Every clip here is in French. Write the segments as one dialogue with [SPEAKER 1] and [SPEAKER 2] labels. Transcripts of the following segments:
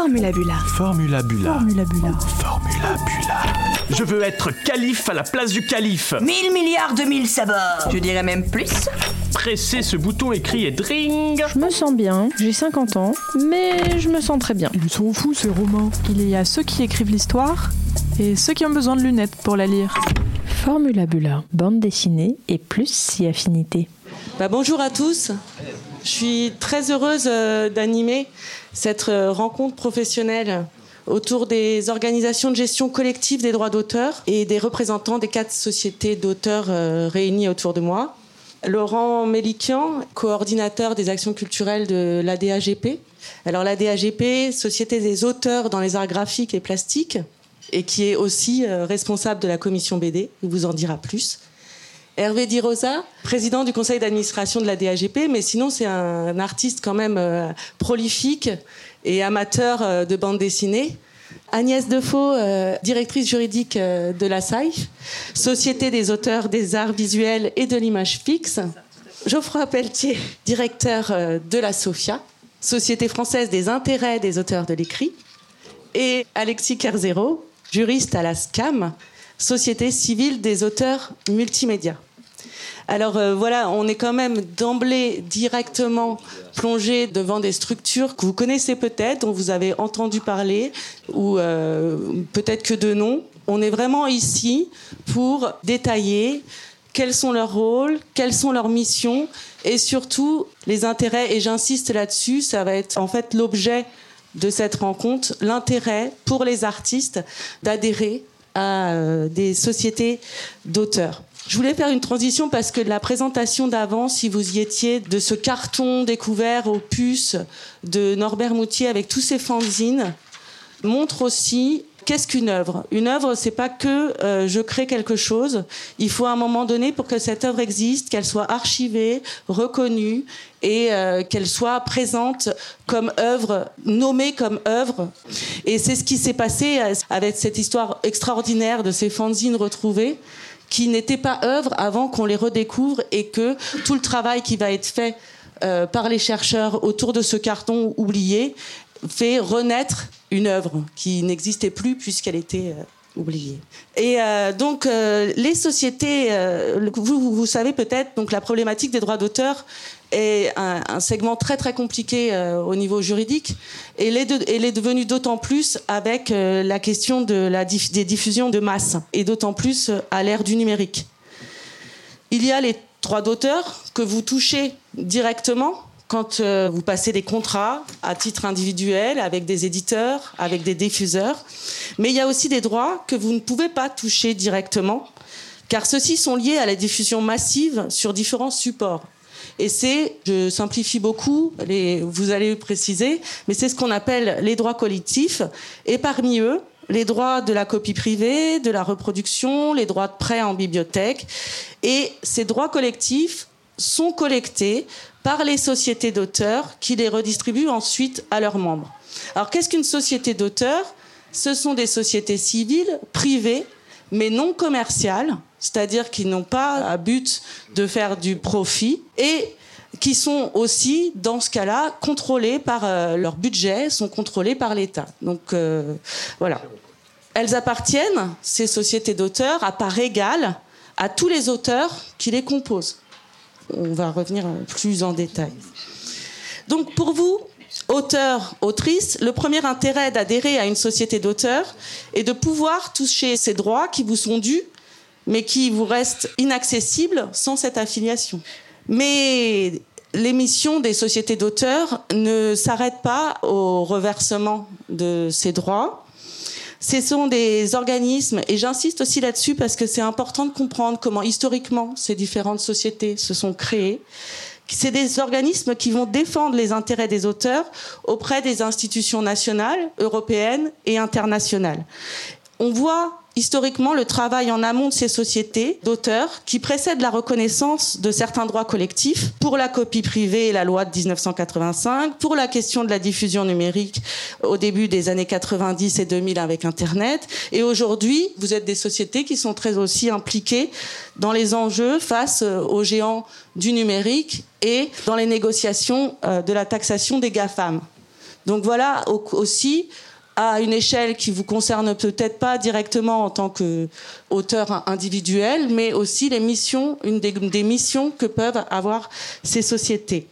[SPEAKER 1] Formula Bula.
[SPEAKER 2] Formula Bula.
[SPEAKER 3] Formula Bula.
[SPEAKER 2] Formula Bula. Je veux être calife à la place du calife.
[SPEAKER 4] Mille milliards de mille sabords Je dirais même plus
[SPEAKER 2] Pressez ce bouton écrit et dring
[SPEAKER 3] Je me sens bien, j'ai 50 ans, mais je me sens très bien.
[SPEAKER 5] Ils sont fous ces romans.
[SPEAKER 3] Il y a ceux qui écrivent l'histoire et ceux qui ont besoin de lunettes pour la lire. Formula Bula, bande dessinée et plus si affinité.
[SPEAKER 6] Bah, bonjour à tous. Je suis très heureuse euh, d'animer cette euh, rencontre professionnelle autour des organisations de gestion collective des droits d'auteur et des représentants des quatre sociétés d'auteurs euh, réunies autour de moi. Laurent Mélikian, coordinateur des actions culturelles de l'ADAGP. Alors l'ADAGP, Société des auteurs dans les arts graphiques et plastiques, et qui est aussi responsable de la commission BD, il vous en dira plus. Hervé Di Rosa, président du conseil d'administration de la DAGP, mais sinon c'est un, artiste quand même euh, prolifique et amateur euh, de bande dessinée. Agnès Defoe, euh, directrice juridique de la SAIF, Société des auteurs des arts visuels et de l'image fixe. Geoffroy Pelletier, directeur de la SOFIA, Société française des intérêts des auteurs de l'écrit. Et Alexis Kerzero, juriste à la SCAM, Société civile des auteurs multimédia. Alors euh, voilà, on est quand même d'emblée directement plongé devant des structures que vous connaissez peut-être, dont vous avez entendu parler, ou euh, peut-être que de nom. On est vraiment ici pour détailler quels sont leurs rôles, quelles sont leurs missions, et surtout les intérêts. Et j'insiste là-dessus, ça va être en fait l'objet de cette rencontre, l'intérêt pour les artistes d'adhérer à euh, des sociétés d'auteurs. Je voulais faire une transition parce que la présentation d'avant, si vous y étiez, de ce carton découvert aux puces de Norbert Moutier avec tous ses fanzines, montre aussi qu'est-ce qu'une œuvre. Une œuvre, c'est pas que euh, je crée quelque chose. Il faut à un moment donné pour que cette œuvre existe, qu'elle soit archivée, reconnue et euh, qu'elle soit présente comme œuvre, nommée comme œuvre. Et c'est ce qui s'est passé euh, avec cette histoire extraordinaire de ces fanzines retrouvées qui n'étaient pas œuvres avant qu'on les redécouvre et que tout le travail qui va être fait euh, par les chercheurs autour de ce carton oublié fait renaître une œuvre qui n'existait plus puisqu'elle était euh, oubliée. Et euh, donc les sociétés, vous, vous savez peut-être, donc la problématique des droits d'auteur est un, segment très très compliqué euh, au niveau juridique et elle est, d'autant plus avec euh, la question des diffusions de masse et d'autant plus euh, à l'ère du numérique. Il y a les droits d'auteur que vous touchez directement quand vous passez des contrats à titre individuel avec des éditeurs, avec des diffuseurs, mais il y a aussi des droits que vous ne pouvez pas toucher directement car ceux-ci sont liés à la diffusion massive sur différents supports. Et c'est, je simplifie beaucoup, vous allez le préciser, mais c'est ce qu'on appelle les droits collectifs. Et parmi eux, les droits de la copie privée, de la reproduction, les droits de prêt en bibliothèque. Et ces droits collectifs sont collectés par les sociétés d'auteurs qui les redistribuent ensuite à leurs membres. Alors qu'est-ce qu'une société d'auteurs Ce sont des sociétés civiles, privées, mais non commerciales, c'est-à-dire qui n'ont pas à but de faire du profit et qui sont aussi, dans ce cas-là, contrôlés par euh, leur budget, sont contrôlés par l'État. Donc euh, voilà. Elles appartiennent, ces sociétés d'auteurs, à part égale à tous les auteurs qui les composent. On va revenir plus en détail. Donc pour vous, auteurs, autrices, le premier intérêt d'adhérer à une société d'auteurs est de pouvoir toucher ces droits qui vous sont dus mais qui vous reste inaccessible sans cette affiliation. Mais les missions des sociétés d'auteurs ne s'arrêtent pas au reversement de ces droits. Ce sont des organismes, et j'insiste aussi là-dessus parce que c'est important de comprendre comment historiquement ces différentes sociétés se sont créées. C'est des organismes qui vont défendre les intérêts des auteurs auprès des institutions nationales, européennes et internationales. On voit historiquement le travail en amont de ces sociétés d'auteurs qui précèdent la reconnaissance de certains droits collectifs pour la copie privée et la loi de 1985, pour la question de la diffusion numérique au début des années 90 et 2000 avec Internet. Et aujourd'hui, vous êtes des sociétés qui sont très aussi impliquées dans les enjeux face euh, aux géants du numérique et dans les négociations euh, de la taxation des GAFAM. Donc voilà aussi à une échelle qui vous concerne peut-être pas directement en tant qu'auteur individuel, mais aussi les missions, une des, des missions que peuvent avoir ces sociétés.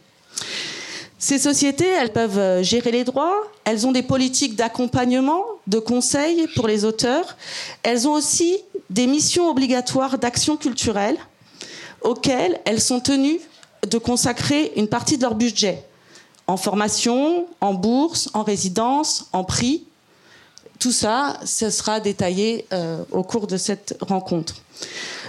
[SPEAKER 6] Ces sociétés, elles peuvent gérer les droits, elles ont des politiques d'accompagnement, de conseil pour les auteurs, elles ont aussi des missions obligatoires d'action culturelle auxquelles elles sont tenues de consacrer une partie de leur budget en formation, en bourse, en résidence, en prix. Tout ça, ce sera détaillé euh, au cours de cette rencontre.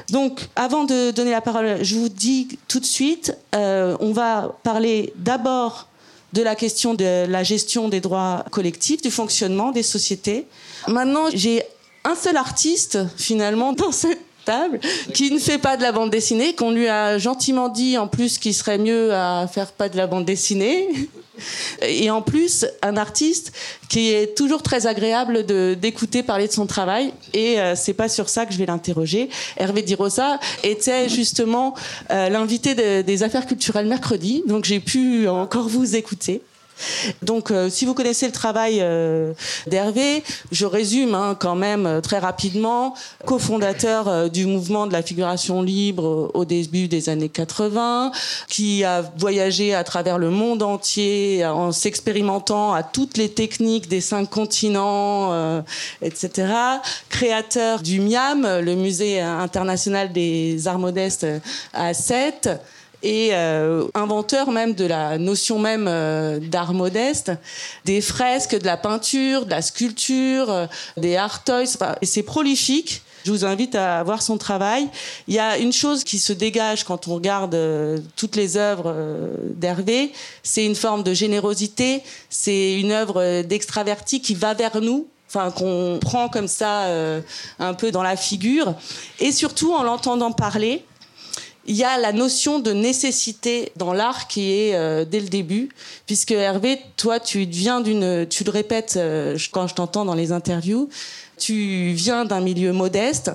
[SPEAKER 6] Donc, avant de donner la parole, je vous dis tout de suite, euh, on va parler d'abord de la question de la gestion des droits collectifs, du fonctionnement des sociétés. Maintenant, j'ai un seul artiste, finalement, dans cette qui ne fait pas de la bande dessinée, qu'on lui a gentiment dit en plus qu'il serait mieux à faire pas de la bande dessinée. Et en plus, un artiste qui est toujours très agréable d'écouter parler de son travail. Et euh, c'est pas sur ça que je vais l'interroger. Hervé Dirosa était justement euh, l'invité des affaires culturelles mercredi, donc j'ai pu encore vous écouter. Donc, euh, si vous connaissez le travail euh, d'Hervé, je résume hein, quand même euh, très rapidement, cofondateur du mouvement de la figuration libre au début des années 80, qui a voyagé à travers le monde entier en s'expérimentant à toutes les techniques des cinq continents, etc. Créateur du MIAM, le Musée international des arts modestes à Sète et euh, inventeur même de la notion même euh, d'art modeste, des fresques, de la peinture, de la sculpture, euh, des art toys. et c'est prolifique. Je vous invite à voir son travail. Il y a une chose qui se dégage quand on regarde toutes les œuvres d'Hervé, c'est une forme de générosité, c'est une œuvre d'extraverti qui va vers nous, enfin qu'on prend comme ça un peu dans la figure, et surtout en l'entendant parler, il y a la notion de nécessité dans l'art qui est euh, dès le début, puisque Hervé, toi, tu viens d'une, tu le répètes euh, quand je t'entends dans les interviews, tu viens d'un milieu modeste,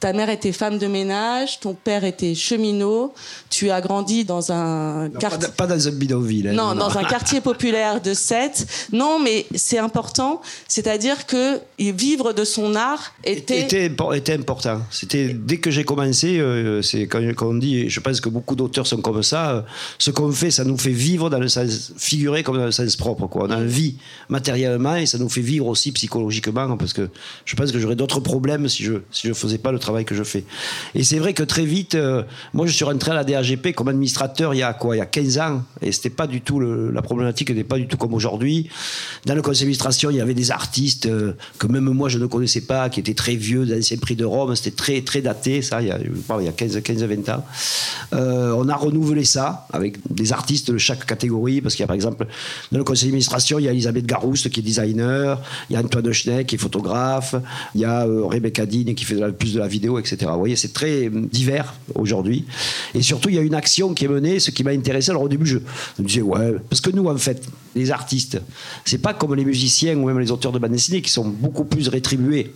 [SPEAKER 6] ta mère était femme de ménage, ton père était cheminot, tu as grandi dans un
[SPEAKER 1] quartier... Pas, dans un bidonville.
[SPEAKER 6] Hein, non, dans un quartier populaire de Sète. Non, mais c'est important, c'est-à-dire que vivre de son art était...
[SPEAKER 1] Était, était important. C'était dès que j'ai commencé, euh, c'est quand, on dit, je pense que beaucoup d'auteurs sont comme ça, euh, ce qu'on fait, ça nous fait vivre dans le sens figuré comme dans le sens propre. Quoi. On en vit matériellement et ça nous fait vivre aussi psychologiquement, parce que je pense que j'aurais d'autres problèmes si je si je faisais pas le travail que je fais. Et c'est vrai que très vite, euh, moi je suis rentré à la DAGP comme administrateur il y a quoi Il y a 15 ans. Et c'était pas du tout, la problématique n'était pas du tout comme aujourd'hui. Dans le conseil d'administration, il y avait des artistes euh, que même moi je ne connaissais pas, qui étaient très vieux, d'anciens prix de Rome. C'était très, très daté, ça, il y a, il y a 15, 15, 20 ans. Euh, on a renouvelé ça avec des artistes de chaque catégorie, parce qu'il y a par exemple, dans le conseil d'administration, il y a Elisabeth Garouste qui est designer, il y a Antoine Schneck qui est photographe, il y a Rebecca Dean qui fait plus de la vidéo Vous voyez, c'est très euh, divers aujourd'hui. Et surtout, il y a une action qui est menée, ce qui m'a intéressé. Alors au début, je me disais, ouais, parce que nous, en fait, les artistes, c'est pas comme les musiciens ou même les auteurs de bande dessinée qui sont beaucoup plus rétribués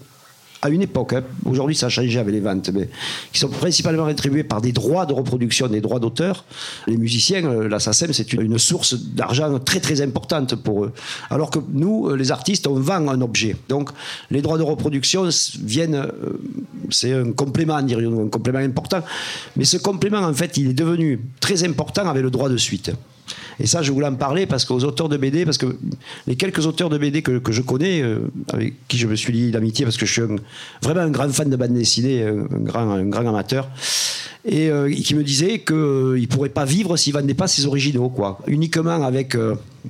[SPEAKER 1] à une époque, hein. aujourd'hui ça a changé avec les ventes, mais qui sont principalement rétribués par des droits de reproduction, des droits d'auteur. Les musiciens, euh, la SACEM, c'est une source d'argent très très importante pour eux. Alors que nous, euh, les artistes, on vend un objet. Donc les droits de reproduction viennent, euh, c'est un complément, dirions-nous, un complément important. Mais ce complément, en fait, il est devenu très important avec le droit de suite. Et ça, je voulais en parler parce qu'aux auteurs de BD, parce que les quelques auteurs de BD que, je connais, euh, avec qui je me suis lié d'amitié, parce que je suis vraiment un grand fan de bande dessinée, un grand, un grand amateur, et euh, qui me disaient qu'il euh, ne pourrait pas vivre s'il ne vendait pas ses originaux, quoi. Uniquement avec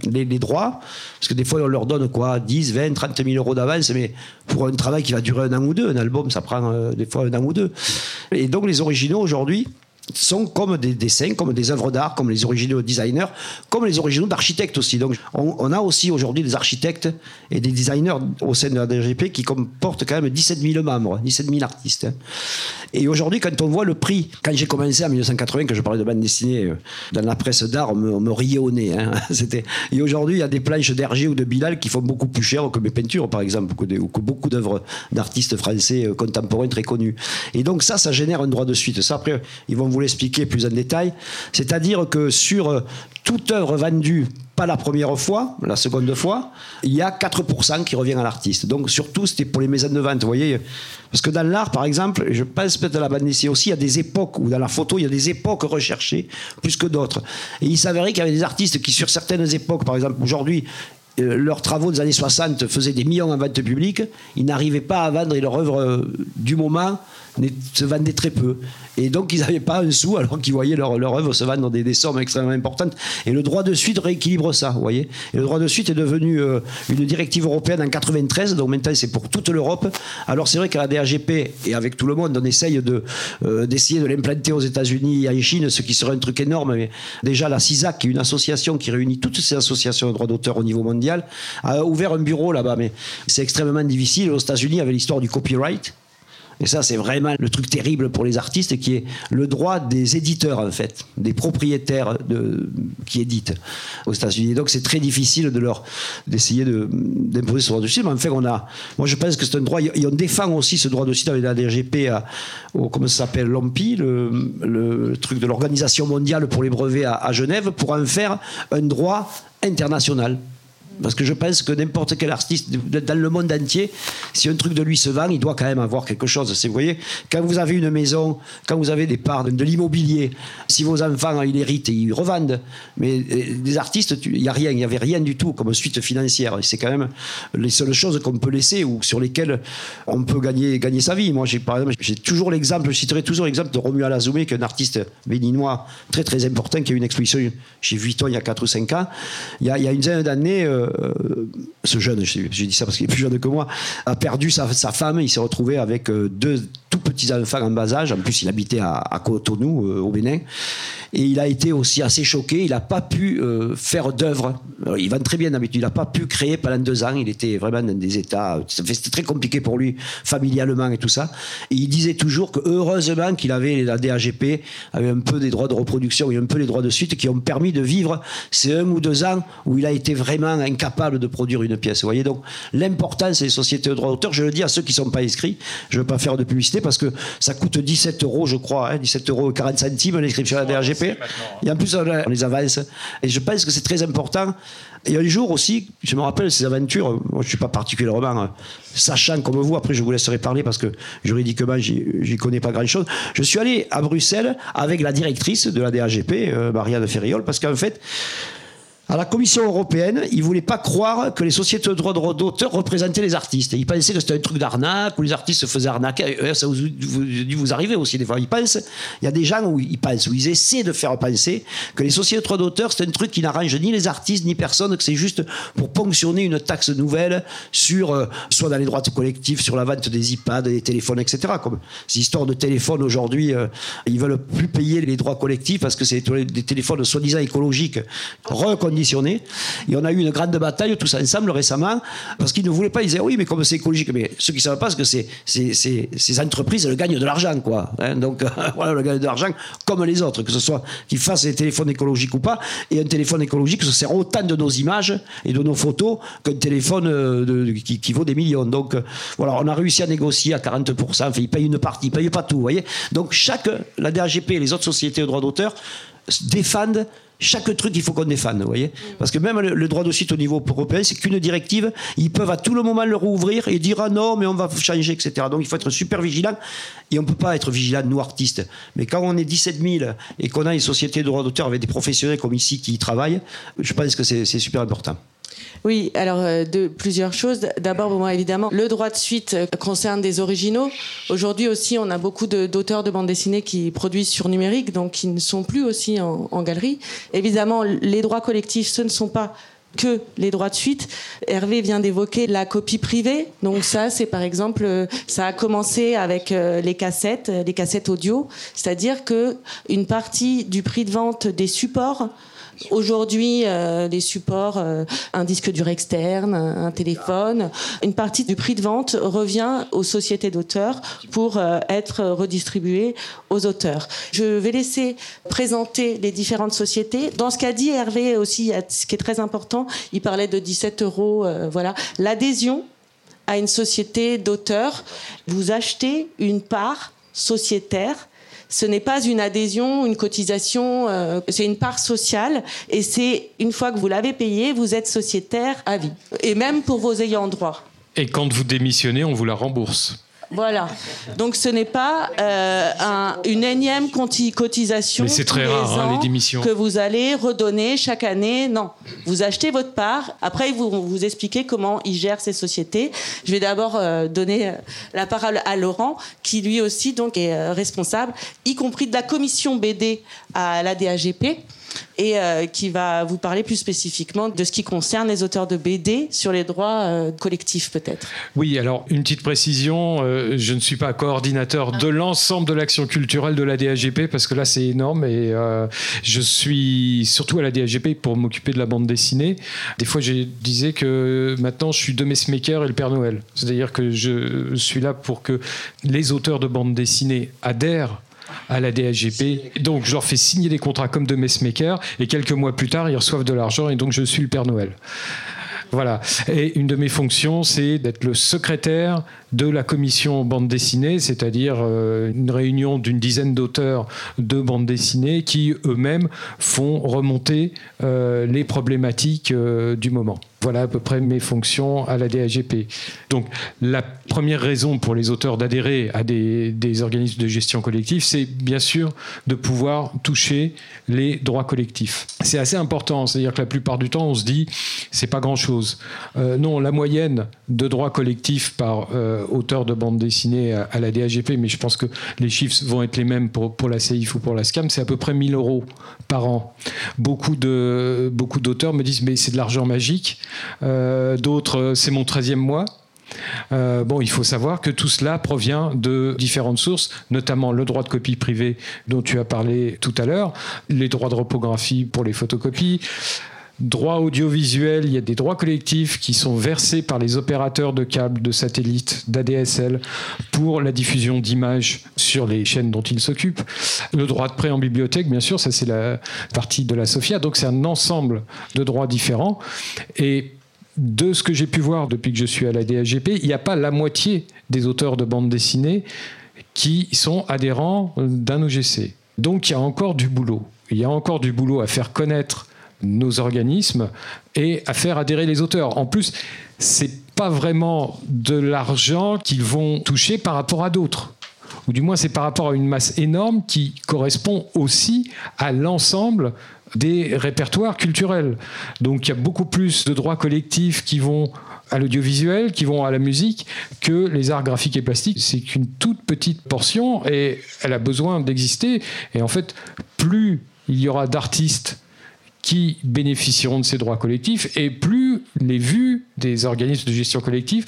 [SPEAKER 1] les, droits, parce que des fois on leur donne quoi, 10, 20, 30 000 euros d'avance, mais pour un travail qui va durer un an ou deux, un album ça prend des fois un an ou deux. Et donc les originaux aujourd'hui, sont comme des dessins, comme des œuvres d'art, comme les originaux designers, comme les originaux d'architectes aussi. Donc on, a aussi aujourd'hui des architectes et des designers au sein de la DGP qui comportent quand même 17 000 membres, 17 000 artistes. Et aujourd'hui, quand on voit le prix, quand j'ai commencé en 1980, que je parlais de bande dessinée euh, dans la presse d'art, on, me, riait au nez. Hein. Et aujourd'hui, il y a des planches d'Hergé ou de Bilal qui font beaucoup plus cher que mes peintures, par exemple, ou que, beaucoup d'œuvres d'artistes français euh, contemporains très connus. Et donc ça, ça génère un droit de suite. Ça, après, ils vont vous l'expliquer plus en détail. C'est-à-dire que sur euh, toute œuvre vendue pas la première fois, la seconde fois, il y a 4% qui revient à l'artiste. Donc surtout, c'était pour les maisons de vente, vous voyez. Parce que dans l'art, par exemple, je pense peut-être à la bande dessinée aussi, il y a des époques, ou dans la photo, il y a des époques recherchées plus que d'autres. Et il s'avérait qu'il y avait des artistes qui, sur certaines époques, par exemple aujourd'hui, euh, leurs travaux des années 60 faisaient des millions en vente publique, ils n'arrivaient pas à vendre leur œuvre euh, du moment se vendaient très peu. Et donc, ils n'avaient pas un sou alors qu'ils voyaient leur, œuvre se vendre dans des, sommes extrêmement importantes. Et le droit de suite rééquilibre ça, vous voyez. Et le droit de suite est devenu euh, une directive européenne en 93, donc maintenant c'est pour toute l'Europe. Alors c'est vrai qu'à la DAGP et avec tout le monde, on essaye de, d'essayer de l'implanter aux États-Unis et en Chine, ce qui serait un truc énorme. Mais déjà, la CISAC, qui est une association qui réunit toutes ces associations de droits d'auteur au niveau mondial, a ouvert un bureau là-bas, mais c'est extrêmement difficile. Aux États-Unis, avec l'histoire du copyright. Et ça, c'est vraiment le truc terrible pour les artistes, qui est le droit des éditeurs, en fait, des propriétaires qui éditent aux États-Unis. Donc, c'est très difficile de leur d'essayer d'imposer ce droit de suite. Mais en fait, on a, moi, je pense que c'est un droit. Et on défend aussi ce droit de suite avec la DGP, ça s'appelle, l'OMPI, le, truc de l'Organisation mondiale pour les brevets à Genève, pour en faire un droit international. Parce que je pense que n'importe quel artiste dans le monde entier, si un truc de lui se vend, il doit quand même avoir quelque chose. Vous voyez, quand vous avez une maison, quand vous avez des parts de, l'immobilier, si vos enfants ils héritent, ils revendent. Mais euh, des artistes, il n'y a rien, il n'y avait rien du tout comme suite financière. C'est quand même les seules choses qu'on peut laisser ou sur lesquelles on peut gagner, sa vie. Moi, par exemple, j'ai toujours l'exemple, je citerai toujours l'exemple de Romuald Azoumé, qui est un artiste béninois très très important, qui a eu une exposition chez Vuitton il y a 4 ou 5 ans. Il y a, il y a une dizaine d'années, euh, euh, ce jeune, j'ai dit ça parce qu'il est plus jeune que moi, a perdu sa, femme. Il s'est retrouvé avec euh, deux tout petits enfants en bas âge. En plus, il habitait à, Cotonou, euh, au Bénin. Et il a été aussi assez choqué. Il n'a pas pu faire d'œuvre. Il va très bien d'habitude. Il n'a pas pu créer pendant deux ans. Il était vraiment dans des états. C'était très compliqué pour lui, familialement et tout ça. Et il disait toujours que heureusement qu'il avait la DAGP, avait un peu des droits de reproduction et un peu les droits de suite qui ont permis de vivre ces un ou deux ans où il a été vraiment incapable capable de produire une pièce. Vous voyez donc l'importance des sociétés de droit d'auteur. Je le dis à ceux qui ne sont pas inscrits. Je ne veux pas faire de publicité parce que ça coûte 17 euros, je crois, hein, 17 euros 40 centimes l'inscription à la DRGP. Et en plus, on les avance. Et je pense que c'est très important. Et un jour aussi, je me rappelle ces aventures, moi je ne suis pas particulièrement euh, sachant comme vous, après je vous laisserai parler parce que juridiquement j'y connais pas grand chose. Je suis allé à Bruxelles avec la directrice de la DAGP, euh, Marianne Ferriol, parce qu'en fait, à la Commission européenne, ils ne voulaient pas croire que les sociétés de droits d'auteur représentaient les artistes. Ils pensaient que c'était un truc d'arnaque, où les artistes se faisaient arnaquer. Euh, ça vous, vous, vous arrivez aussi des fois. Ils pensent, il y a des gens où ils pensent, où ils essaient de faire penser que les sociétés de droits d'auteur, c'est un truc qui n'arrange ni les artistes, ni personne, que c'est juste pour ponctionner une taxe nouvelle sur, euh, soit dans les droits collectifs, sur la vente des iPads, des téléphones, etc. Comme ces histoires de téléphones aujourd'hui, euh, ils veulent plus payer les droits collectifs parce que c'est des téléphones soi-disant écologiques, et on a eu une grande bataille tous ensemble récemment parce qu'ils ne voulaient pas. Ils disaient oui, mais comme c'est écologique. Mais ceux qui ne savent pas, c'est que c'est, ces entreprises, elles gagnent de l'argent, quoi. Hein. donc voilà, elles gagnent de l'argent comme les autres, que ce soit qu'ils fassent des téléphones écologiques ou pas. Et un téléphone écologique, ça sert autant de nos images et de nos photos qu'un téléphone euh, qui, vaut des millions. Donc voilà, on a réussi à négocier à 40%. Enfin, ils payent une partie, ils payent pas tout, vous voyez. Donc chaque, la DAGP et les autres sociétés de droits d'auteur défendent chaque truc, il faut qu'on défende, vous voyez Parce que même le, droit de suite au niveau européen, c'est qu'une directive, ils peuvent à tout le moment le rouvrir et dire ah non, mais on va changer, etc. Donc il faut être super vigilant et on ne peut pas être vigilant, nous artistes. Mais quand on est 17 000 et qu'on a une société de droit d'auteur avec des professionnels comme ici qui y travaillent, je pense que c'est super important.
[SPEAKER 6] Oui, alors euh, de plusieurs choses. D'abord, évidemment, le droit de suite euh, concerne des originaux. Aujourd'hui aussi, on a beaucoup d'auteurs de, bande dessinée qui produisent sur numérique, donc qui ne sont plus aussi en, en galerie. Évidemment, les droits collectifs, ce ne sont pas que les droits de suite. Hervé vient d'évoquer la copie privée. Donc ça, c'est par exemple, euh, ça a commencé avec les cassettes, les cassettes audio, c'est-à-dire que une partie du prix de vente des supports Aujourd'hui, euh, les supports, euh, un disque dur externe, un, téléphone, une partie du prix de vente revient aux sociétés d'auteurs pour euh, être redistribuée aux auteurs. Je vais laisser présenter les différentes sociétés. Dans ce qu'a dit Hervé aussi, ce qui est très important, il parlait de 17 euros. voilà, l'adhésion à une société d'auteurs, vous achetez une part sociétaire ce n'est pas une adhésion, une cotisation, euh, c'est une part sociale et c'est une fois que vous l'avez payé, vous êtes sociétaire à vie et même pour vos ayants droit.
[SPEAKER 5] Et quand vous démissionnez, on vous la rembourse.
[SPEAKER 6] Voilà. Donc ce n'est pas euh, un, une énième cotisation
[SPEAKER 5] rare, hein, les démissions.
[SPEAKER 6] que vous allez redonner chaque année. Non, vous achetez votre part. Après, vous vous expliquez comment il gère ces sociétés. Je vais d'abord euh, donner euh, la parole à Laurent, qui lui aussi donc est responsable, y compris de la commission BD à la DAGP et euh, qui va vous parler plus spécifiquement de ce qui concerne les auteurs de BD sur les droits euh, collectifs peut-être.
[SPEAKER 5] Oui, alors une petite précision, euh, je ne suis pas coordinateur de l'ensemble de l'action culturelle de la DAGP parce que là c'est énorme et je suis surtout à la DAGP pour m'occuper de la bande dessinée. Des fois je disais que maintenant je suis de Messmaker et le Père Noël. C'est-à-dire que je suis là pour que les auteurs de bande dessinée adhèrent à la DSGP. Donc je leur fais signer des contrats comme de messmaker et quelques mois plus tard, ils reçoivent de l'argent et donc je suis le Père Noël. Voilà. Et une de mes fonctions, c'est d'être le secrétaire de la commission bande dessinée, c'est-à-dire euh, une réunion d'une dizaine d'auteurs de bande dessinée qui eux-mêmes font remonter euh, les problématiques euh, du moment. Voilà à peu près mes fonctions à la DAGP. Donc la première raison pour les auteurs d'adhérer à des, des, organismes de gestion collective, c'est bien sûr de pouvoir toucher les droits collectifs. C'est assez important, c'est-à-dire que la plupart du temps on se dit c'est pas grand-chose. non, la moyenne de droits collectifs par auteur de bande dessinée à, la DAGP, mais je pense que les chiffres vont être les mêmes pour, pour la CIF ou pour la SCAM, c'est à peu près 1000 euros par an. Beaucoup de beaucoup d'auteurs me disent mais c'est de l'argent magique. Euh, d'autres c'est mon 13e mois. Euh, bon, il faut savoir que tout cela provient de différentes sources, notamment le droit de copie privée dont tu as parlé tout à l'heure, les droits de repographie pour les photocopies, Droit audiovisuel, il y a des droits collectifs qui sont versés par les opérateurs de câbles, de satellites, d'ADSL pour la diffusion d'images sur les chaînes dont ils s'occupent. Le droit de prêt en bibliothèque, bien sûr, ça c'est la partie de la SOFIA. Donc c'est un ensemble de droits différents. Et de ce que j'ai pu voir depuis que je suis à la DAGP, il n'y a pas la moitié des auteurs de bande dessinée qui sont adhérents d'un OGC. Donc il y a encore du boulot. Il y a encore du boulot à faire connaître nos organismes et à faire adhérer les auteurs. En plus, c'est pas vraiment de l'argent qu'ils vont toucher par rapport à d'autres. Ou du moins, c'est par rapport à une masse énorme qui correspond aussi à l'ensemble des répertoires culturels. Donc il y a beaucoup plus de droits collectifs qui vont à l'audiovisuel, qui vont à la musique, que les arts graphiques et plastiques. C'est qu'une toute petite portion et elle a besoin d'exister. Et en fait, plus il y aura d'artistes qui bénéficieront de ces droits collectifs et plus les vues des organismes de gestion collective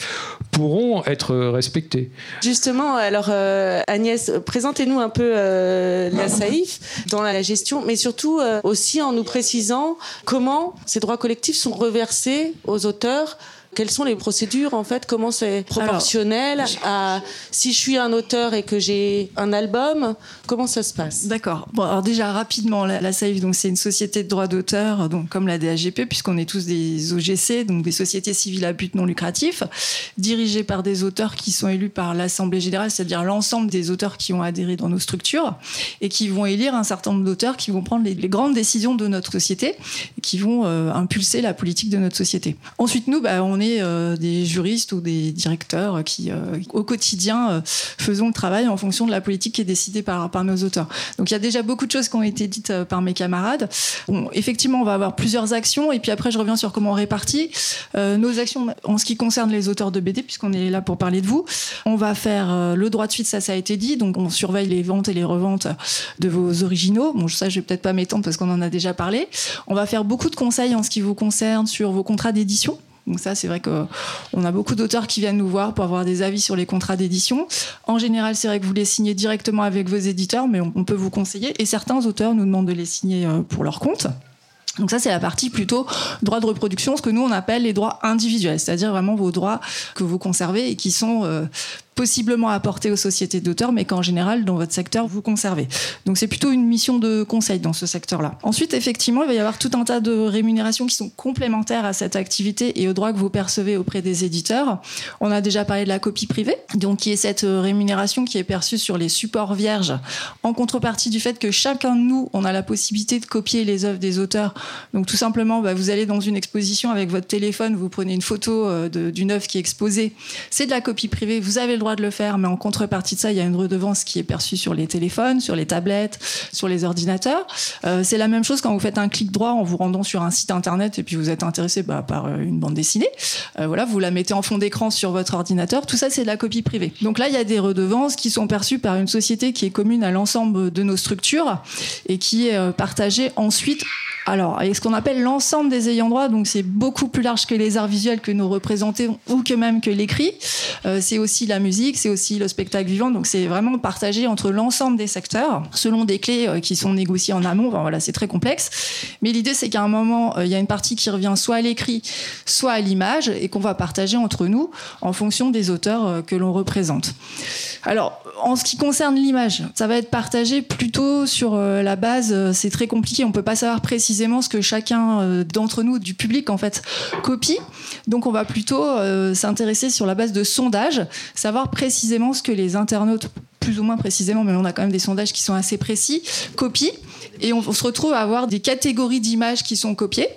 [SPEAKER 5] pourront être respectées.
[SPEAKER 6] Justement, alors euh, Agnès, présentez-nous un peu euh, la SAIF dans la gestion, mais surtout euh, aussi en nous précisant comment ces droits collectifs sont reversés aux auteurs quelles sont les procédures en fait Comment c'est proportionnel à si je suis un auteur et que j'ai un album Comment ça se passe?
[SPEAKER 7] D'accord. Bon, alors déjà rapidement, la, la SAIF, donc c'est une société de droit d'auteur, donc comme la DAGP, puisqu'on est tous des OGC, donc des sociétés civiles à but non lucratif, dirigées par des auteurs qui sont élus par l'Assemblée générale, c'est-à-dire l'ensemble des auteurs qui ont adhéré dans nos structures et qui vont élire un certain nombre d'auteurs qui vont prendre les, grandes décisions de notre société, et qui vont euh, impulser la politique de notre société. Ensuite, nous, bah, on est euh, des juristes ou des directeurs qui, euh, au quotidien, euh, faisons le travail en fonction de la politique qui est décidée par, par nos auteurs. Donc il y a déjà beaucoup de choses qui ont été dites par mes camarades. Effectivement, on va avoir plusieurs actions et puis après, je reviens sur comment on répartit. nos actions en ce qui concerne les auteurs de BD, puisqu'on est là pour parler de vous, on va faire le droit de suite, ça, ça a été dit. Donc on surveille les ventes et les reventes de vos originaux. Bon, ça, je vais peut-être pas m'étendre parce qu'on en a déjà parlé. On va faire beaucoup de conseils en ce qui vous concerne sur vos contrats d'édition. Donc ça, c'est vrai qu'on a beaucoup d'auteurs qui viennent nous voir pour avoir des avis sur les contrats d'édition. En général, c'est vrai que vous les signez directement avec vos éditeurs, mais on peut vous conseiller. Et certains auteurs nous demandent de les signer euh, pour leur compte. Donc ça, c'est la partie plutôt droit de reproduction, ce que nous, on appelle les droits individuels, c'est-à-dire vraiment vos droits que vous conservez et qui sont euh, possiblement apporter aux sociétés d'auteurs, mais qu'en général, dans votre secteur, vous conservez. Donc c'est plutôt une mission de conseil dans ce secteur-là. Ensuite, effectivement, il va y avoir tout un tas de rémunérations qui sont complémentaires à cette activité et aux droits que vous percevez auprès des éditeurs. On a déjà parlé de la copie privée, donc qui est cette rémunération qui est perçue sur les supports vierges, en contrepartie du fait que chacun de nous, on a la possibilité de copier les œuvres des auteurs. Donc tout simplement, bah, vous allez dans une exposition avec votre téléphone, vous prenez une photo euh, d'une œuvre qui est exposée, c'est de la copie privée, vous avez le droit de le faire, mais en contrepartie de ça, il y a une redevance qui est perçue sur les téléphones, sur les tablettes, sur les ordinateurs. Euh, c'est la même chose quand vous faites un clic droit en vous rendant sur un site internet et puis vous êtes intéressé bah, par euh, une bande dessinée. voilà, vous la mettez en fond d'écran sur votre ordinateur. Tout ça, c'est de la copie privée. Donc là, il y a des redevances qui sont perçues par une société qui est commune à l'ensemble de nos structures et qui est partagée ensuite alors, avec ce qu'on appelle l'ensemble des ayants droit, donc c'est beaucoup plus large que les arts visuels que nous représentons ou que même que l'écrit. Euh, c'est aussi la musique, c'est aussi le spectacle vivant, donc c'est vraiment partagé entre l'ensemble des secteurs selon des clés euh, qui sont négociées en amont. Enfin, voilà, c'est très complexe. Mais l'idée, c'est qu'à un moment, euh, il y a une partie qui revient soit à l'écrit, soit à l'image et qu'on va partager entre nous en fonction des auteurs que l'on représente. Alors, en ce qui concerne l'image, ça va être partagé plutôt sur la base, c'est très compliqué, on peut pas savoir précisément ce que chacun euh, d'entre nous, du public en fait, copie. Donc on va plutôt euh, s'intéresser sur la base de sondages, savoir précisément ce que les internautes plus ou moins précisément, mais on a quand même des sondages qui sont assez précis, copient. Et on, se retrouve à avoir des catégories d'images qui sont copiées.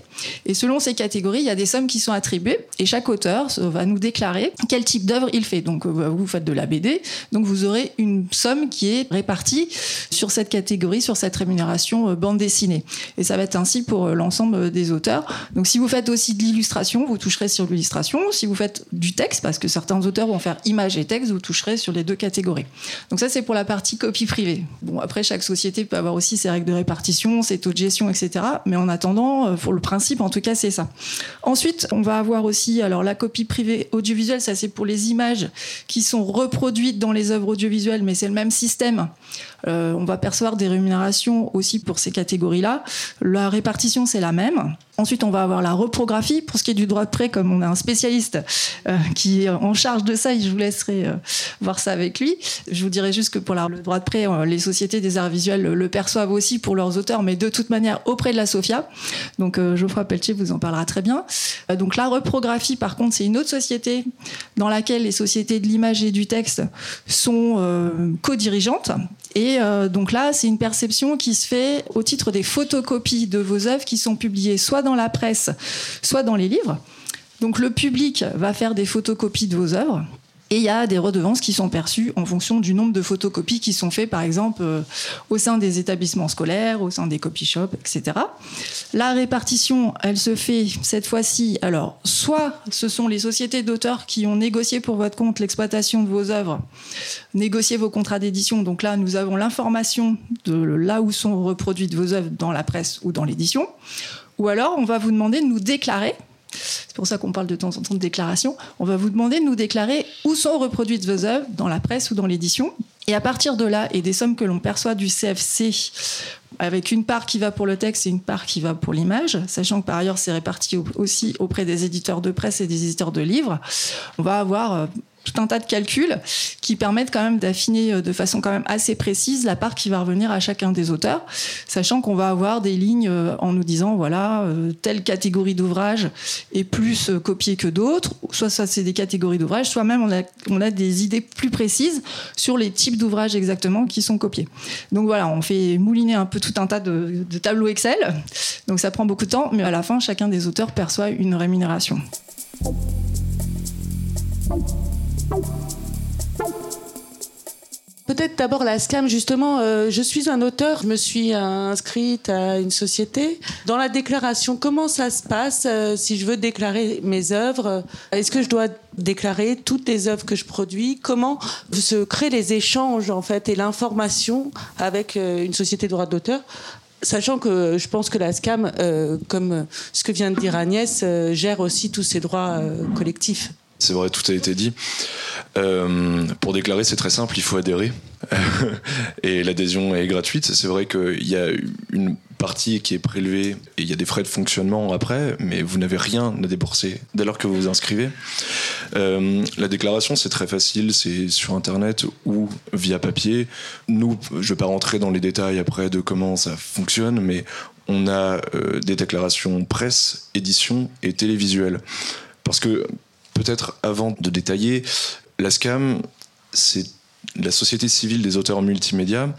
[SPEAKER 7] Et selon ces catégories, il y a des sommes qui sont attribuées. Et chaque auteur va nous déclarer quel type d'œuvre il fait. Donc, euh, vous faites de la BD. Donc, vous aurez une somme qui est répartie sur cette catégorie, sur cette rémunération euh, bande dessinée. Et ça va être ainsi pour euh, l'ensemble des auteurs. Donc, si vous faites aussi de l'illustration, vous toucherez sur l'illustration. Si vous faites du texte, parce que certains auteurs vont faire image et texte, vous toucherez sur les deux catégories. Donc, ça, c'est pour la partie copie privée. Bon, après, chaque société peut avoir aussi ses règles de répartition, ses taux de gestion, etc. Mais en attendant, pour le principe, en tout cas, c'est ça. Ensuite, on va avoir aussi, alors la copie privée audiovisuelle, ça c'est pour les images qui sont reproduites dans les œuvres audiovisuelles, mais c'est le même système. Euh, on va percevoir des rémunérations aussi pour ces catégories-là. La répartition, c'est la même. Ensuite, on va avoir la reprographie. Pour ce qui est du droit de prêt, comme on a un spécialiste euh, qui est en charge de ça, je vous laisserai euh, voir ça avec lui. Je vous dirais juste que pour le droit de prêt, les sociétés des arts visuels le perçoivent aussi pour leurs auteurs, mais de toute manière auprès de la SOFIA. Donc Geoffroy Pelletier vous en parlera très bien. donc la reprographie, par contre, c'est une autre société dans laquelle les sociétés de l'image et du texte sont co-dirigeantes. Et euh, donc là, c'est une perception qui se fait au titre des photocopies de vos œuvres qui sont publiées soit dans la presse, soit dans les livres. Donc le public va faire des photocopies de vos œuvres. Et il y a des redevances qui sont perçues en fonction du nombre de photocopies qui sont faites, par exemple, euh, au sein des établissements scolaires, au sein des copy shops, etc. La répartition, elle se fait cette fois-ci. Alors, soit ce sont les sociétés d'auteurs qui ont négocié pour votre compte l'exploitation de vos œuvres, négocié vos contrats d'édition. Donc là, nous avons l'information de là où sont reproduites vos œuvres dans la presse ou dans l'édition. Ou alors, on va vous demander de nous déclarer c'est pour ça qu'on parle de temps en temps de déclaration. On va vous demander de nous déclarer où sont reproduites vos œuvres, dans la presse ou dans l'édition. Et à partir de là, et des sommes que l'on perçoit du CFC, avec une part qui va pour le texte et une part qui va pour l'image, sachant que par ailleurs c'est réparti aussi auprès des éditeurs de presse et des éditeurs de livres, on va avoir euh, tout un tas de calculs qui permettent quand même d'affiner euh, de façon quand même assez précise la part qui va revenir à chacun des auteurs, sachant qu'on va avoir des lignes euh, en nous disant voilà euh, telle catégorie d'ouvrages est plus copiée que d'autres, soit ça c'est des catégories d'ouvrages, soit même on a, on a des idées plus précises sur les types d'ouvrages exactement qui sont copiés. Donc voilà, on fait mouliner un peu tout un tas de, de tableaux Excel, donc ça prend beaucoup de temps, mais à la fin chacun des auteurs perçoit une rémunération.
[SPEAKER 6] Peut-être d'abord la SCAM, justement, euh, je suis un auteur, je me suis inscrite à une société. Dans la déclaration, comment ça se passe euh, si je veux déclarer mes œuvres? Est-ce que je dois déclarer toutes les œuvres que je produis? Comment se créent les échanges, en fait, et l'information avec euh, une société de droit d'auteur? Sachant que je pense que la SCAM, comme ce que vient de dire Agnès, gère aussi tous ces droits collectifs.
[SPEAKER 8] C'est vrai, tout a été dit. Euh, pour déclarer, c'est très simple, il faut adhérer. et l'adhésion est gratuite. C'est vrai qu'il y a une partie qui est prélevée et il y a des frais de fonctionnement après, mais vous n'avez rien à débourser dès lors que vous vous inscrivez. Euh, la déclaration, c'est très facile, c'est sur Internet ou via papier. Nous, je ne vais pas rentrer dans les détails après de comment ça fonctionne, mais on a euh, des déclarations presse, édition et télévisuel. Parce que peut-être avant de détailler, la SCAM, c'est la Société civile des auteurs multimédia.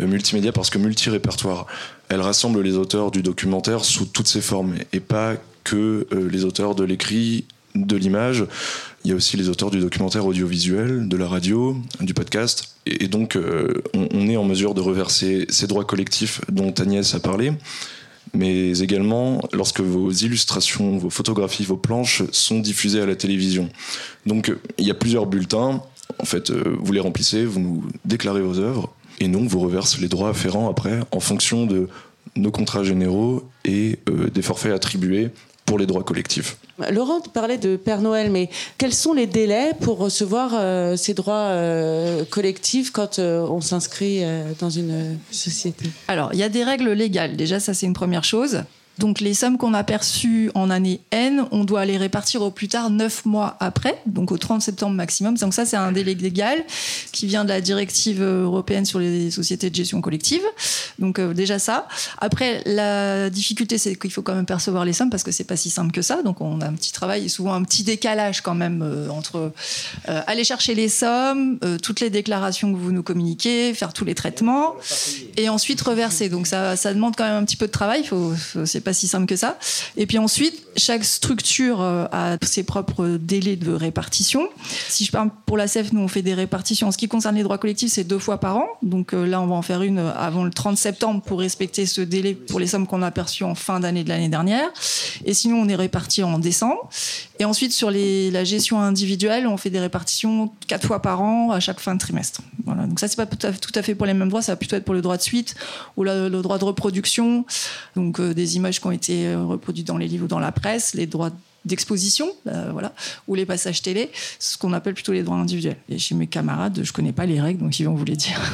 [SPEAKER 8] Euh, multimédia parce que multi-répertoire. Elle rassemble les auteurs du documentaire sous toutes ses formes et pas que euh, les auteurs de l'écrit, de l'image. Il y a aussi les auteurs du documentaire audiovisuel, de la radio, du podcast. Et, donc, euh, on, est en mesure de reverser ces droits collectifs dont Agnès a parlé mais également lorsque vos illustrations, vos photographies, vos planches sont diffusées à la télévision. Donc il y a plusieurs bulletins. En fait, vous les remplissez, vous nous déclarez vos œuvres, et nous, vous reverse les droits afférents après en fonction de nos contrats généraux et euh, des forfaits attribués pour les droits collectifs.
[SPEAKER 6] Laurent parlait de Père Noël, mais quels sont les délais pour recevoir euh, ces droits euh, collectifs quand on s'inscrit dans une société?
[SPEAKER 7] Alors, il y a des règles légales. Déjà, ça, c'est une première chose. Donc les sommes qu'on a perçues en année N, on doit les répartir au plus tard 9 mois après, donc au 30 septembre maximum. Donc ça, c'est un délai légal qui vient de la directive européenne sur les sociétés de gestion collective. Donc euh, déjà ça. Après, la difficulté, c'est qu'il faut quand même percevoir les sommes parce que c'est pas si simple que ça. Donc on a un petit travail et souvent un petit décalage quand même euh, entre euh, aller chercher les sommes, toutes les déclarations que vous nous communiquez, faire tous les traitements et ensuite reverser. Donc ça, ça demande quand même un petit peu de travail. Faut, faut c'est pas si simple que ça. Et puis ensuite, chaque structure euh, a ses propres délais de répartition. Si je parle pour la CEF, nous on fait des répartitions. En ce qui concerne les droits collectifs, c'est deux fois par an. Donc euh, là, on va en faire une avant le 30 septembre pour respecter ce délai pour les sommes qu'on a perçues en fin d'année de l'année dernière. Et sinon, on est réparti en décembre. Et ensuite, sur la gestion individuelle, on fait des répartitions quatre fois par an à chaque fin de trimestre. Voilà. Donc ça, c'est pas tout à, fait pour les mêmes droits. Ça va plutôt être pour le droit de suite ou le, le droit de reproduction. Donc euh, des images qui ont été euh, reproduits dans les livres ou dans la presse, les droits d'exposition, euh, voilà, ou les passages télé, ce qu'on appelle plutôt les droits individuels. Et chez mes camarades, je connais pas les règles, donc ils vont vous les dire.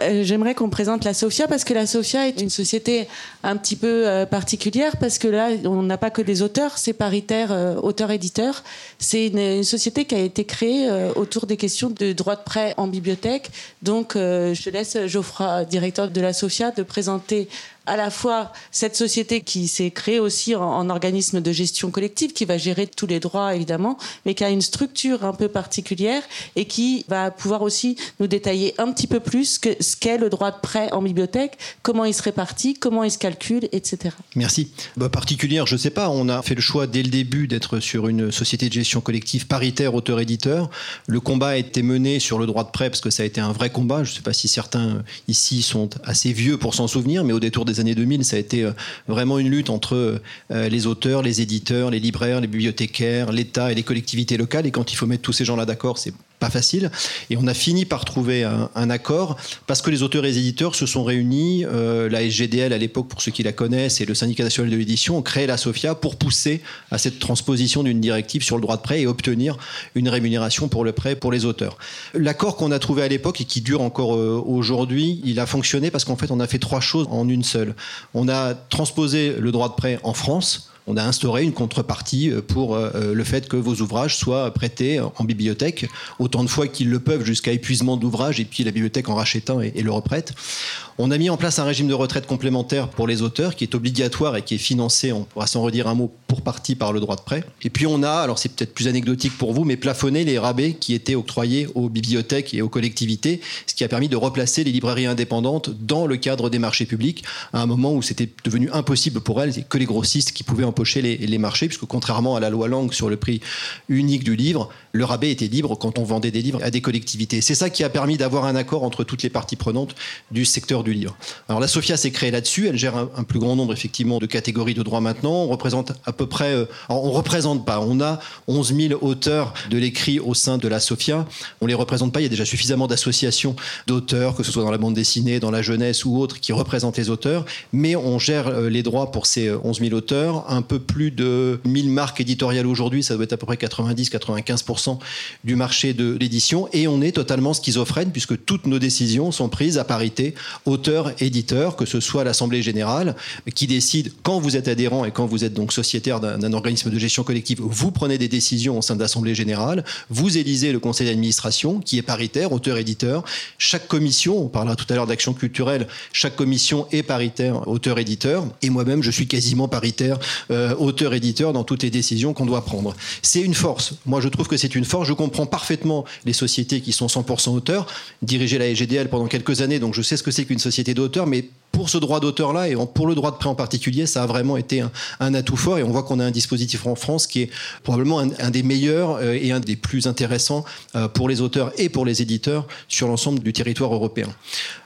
[SPEAKER 6] Euh, j'aimerais qu'on présente la Sofia parce que la Sofia est une société un petit peu particulière parce que là, on n'a pas que des auteurs, c'est paritaire auteur-éditeur. C'est une, société qui a été créée autour des questions de droit de prêt en bibliothèque. Donc, je laisse Geoffroy, directeur de la Sofia, de présenter à la fois cette société qui s'est créée aussi en, organisme de gestion collective, qui va gérer tous les droits évidemment, mais qui a une structure un peu particulière et qui va pouvoir aussi nous détailler un petit peu plus ce qu'est le droit de prêt en bibliothèque, comment il se répartit, comment il se calcule, etc.
[SPEAKER 9] Merci. Bah, particulière, je ne sais pas, on a fait le choix dès le début d'être sur une société de gestion collective paritaire auteur-éditeur. Le combat a été mené sur le droit de prêt parce que ça a été un vrai combat. Je ne sais pas si certains ici sont assez vieux pour s'en souvenir, mais au détour des années 2000, ça a été euh, vraiment une lutte entre euh, les auteurs, les éditeurs, les libraires, les bibliothécaires, l'État et les collectivités locales. Et quand il faut mettre tous ces gens-là d'accord, c'est pas facile. Et on a fini par trouver un, accord parce que les auteurs et les éditeurs se sont réunis. Euh, la SGDL à l'époque, pour ceux qui la connaissent, et le syndicat national de l'édition ont créé la SOFIA pour pousser à cette transposition d'une directive sur le droit de prêt et obtenir une rémunération pour le prêt pour les auteurs. L'accord qu'on a trouvé à l'époque et qui dure encore euh, aujourd'hui, il a fonctionné parce qu'en fait on a fait trois choses en une seule. On a transposé le droit de prêt en France on a instauré une contrepartie euh, pour euh, euh, le fait que vos ouvrages soient prêtés en bibliothèque autant de fois qu'ils le peuvent jusqu'à épuisement d'ouvrage et puis la bibliothèque en rachète un et, le reprête. On a mis en place un régime de retraite complémentaire pour les auteurs qui est obligatoire et qui est financé, on pourra s'en redire un mot, pour partie par le droit de prêt. Et puis on a, alors c'est peut-être plus anecdotique pour vous, mais plafonné les rabais qui étaient octroyés aux bibliothèques et aux collectivités, ce qui a permis de replacer les librairies indépendantes dans le cadre des marchés publics à un moment où c'était devenu impossible pour elles, que les grossistes qui pouvaient empocher les, marchés, puisque contrairement à la loi Langue sur le prix unique du livre, le rabais était libre quand on vendait des livres à des collectivités. C'est ça qui a permis d'avoir un accord entre toutes les parties prenantes du secteur du livre. Alors la SOFIA s'est créée là-dessus, elle gère un, plus grand nombre effectivement de catégories de droits maintenant, on représente à peu près, euh, on représente pas. On a 11 000 auteurs de l'écrit au sein de la SOFIA. On les représente pas. Il y a déjà suffisamment d'associations d'auteurs, que ce soit dans la bande dessinée, dans la jeunesse ou autres, qui représentent les auteurs. Mais on gère euh, les droits pour ces 11 000 auteurs. Un peu plus de 1000 marques éditoriales aujourd'hui. Ça doit être à peu près 90-95% du marché de l'édition. Et on est totalement schizophrène puisque toutes nos décisions sont prises à parité auteur-éditeur, que ce soit l'Assemblée générale qui décide quand vous êtes adhérent et quand vous êtes donc sociétaire d'un organisme de gestion collective, vous prenez des décisions au sein de l'Assemblée générale, vous élisez le conseil d'administration qui est paritaire, auteur-éditeur. Chaque commission, on parlera tout à l'heure d'action culturelle, chaque commission est paritaire, auteur-éditeur. Et moi-même, je suis quasiment paritaire, euh, auteur-éditeur dans toutes les décisions qu'on doit prendre. C'est une force. Moi, je trouve que c'est une force. Je comprends parfaitement les sociétés qui sont 100% auteurs. Diriger la SGDL pendant quelques années, donc je sais ce que c'est qu'une société d'auteurs, mais pour ce droit d'auteur-là et pour le droit de prêt en particulier, ça a vraiment été un, atout fort et on voit qu'on a un dispositif en France qui est probablement un, des meilleurs euh, et un des plus intéressants euh, pour les auteurs et pour les éditeurs sur l'ensemble du territoire européen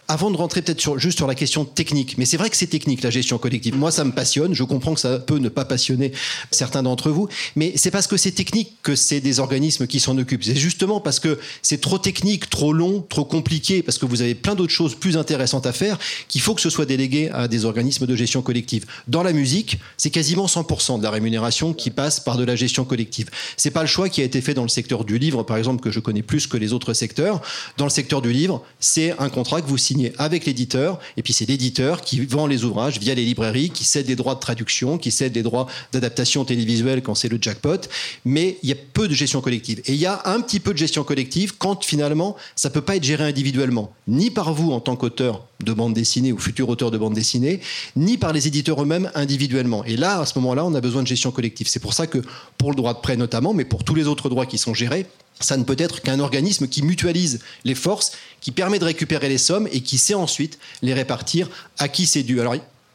[SPEAKER 9] avant de rentrer peut-être juste sur la question technique, mais c'est vrai que c'est technique la gestion collective. Moi, ça me passionne. Je comprends que ça peut ne pas passionner certains d'entre vous, mais c'est parce que c'est technique que c'est des organismes qui s'en occupent. C'est justement parce que c'est trop technique, trop long, trop compliqué, parce que vous avez plein d'autres choses plus intéressantes à faire qu'il faut que ce soit délégué à des organismes de gestion collective. Dans la musique, c'est quasiment 100% de la rémunération qui passe par de la gestion collective. C'est pas le choix qui a été fait dans le secteur du livre, par exemple, que je connais plus que les autres secteurs. Dans le secteur du livre, c'est un contrat que vous signez avec l'éditeur, et puis c'est l'éditeur qui vend les ouvrages via les librairies, qui cède des droits de traduction, qui cède des droits d'adaptation télévisuelle quand c'est le jackpot, mais il y a peu de gestion collective. Et il y a un petit peu de gestion collective quand finalement ça peut pas être géré individuellement, ni par vous en tant qu'auteur de bande dessinée ou futur auteur de bande dessinée, ni par les éditeurs eux-mêmes individuellement. Et là, à ce moment-là, on a besoin de gestion collective. C'est pour ça que, pour le droit de prêt notamment, mais pour tous les autres droits qui sont gérés, ça ne peut être qu'un organisme qui mutualise les forces, qui permet de récupérer les sommes et qui sait ensuite les répartir à qui c'est dû.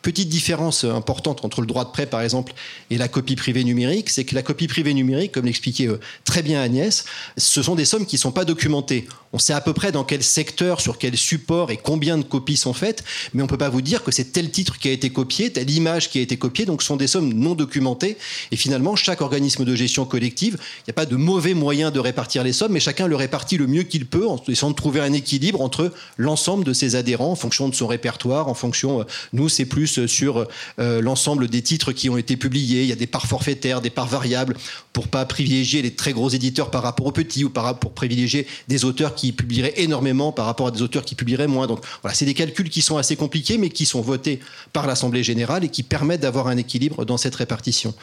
[SPEAKER 9] Petite différence importante entre le droit de prêt, par exemple, et la copie privée numérique, c'est que la copie privée numérique, comme l'expliquait euh, très bien Agnès, ce sont des sommes qui ne sont pas documentées. On sait à peu près dans quel secteur, sur quel support et combien de copies sont faites, mais on ne peut pas vous dire que c'est tel titre qui a été copié, telle image qui a été copiée, donc ce sont des sommes non documentées. Et finalement, chaque organisme de gestion collective, il n'y a pas de mauvais moyen de répartir les sommes, mais chacun le répartit le mieux qu'il peut en essayant de trouver un équilibre entre l'ensemble de ses adhérents en fonction de son répertoire, en fonction, euh, nous c'est plus sur euh, l'ensemble des titres qui ont été publiés, il y a des parts forfaitaires, des parts variables, pour pas privilégier les très gros éditeurs par rapport aux petits ou pour privilégier des auteurs qui publieraient énormément par rapport à des auteurs qui publieraient moins. Donc voilà, c'est des calculs qui sont assez compliqués, mais qui sont votés par l'Assemblée générale et qui permettent d'avoir un équilibre dans cette répartition.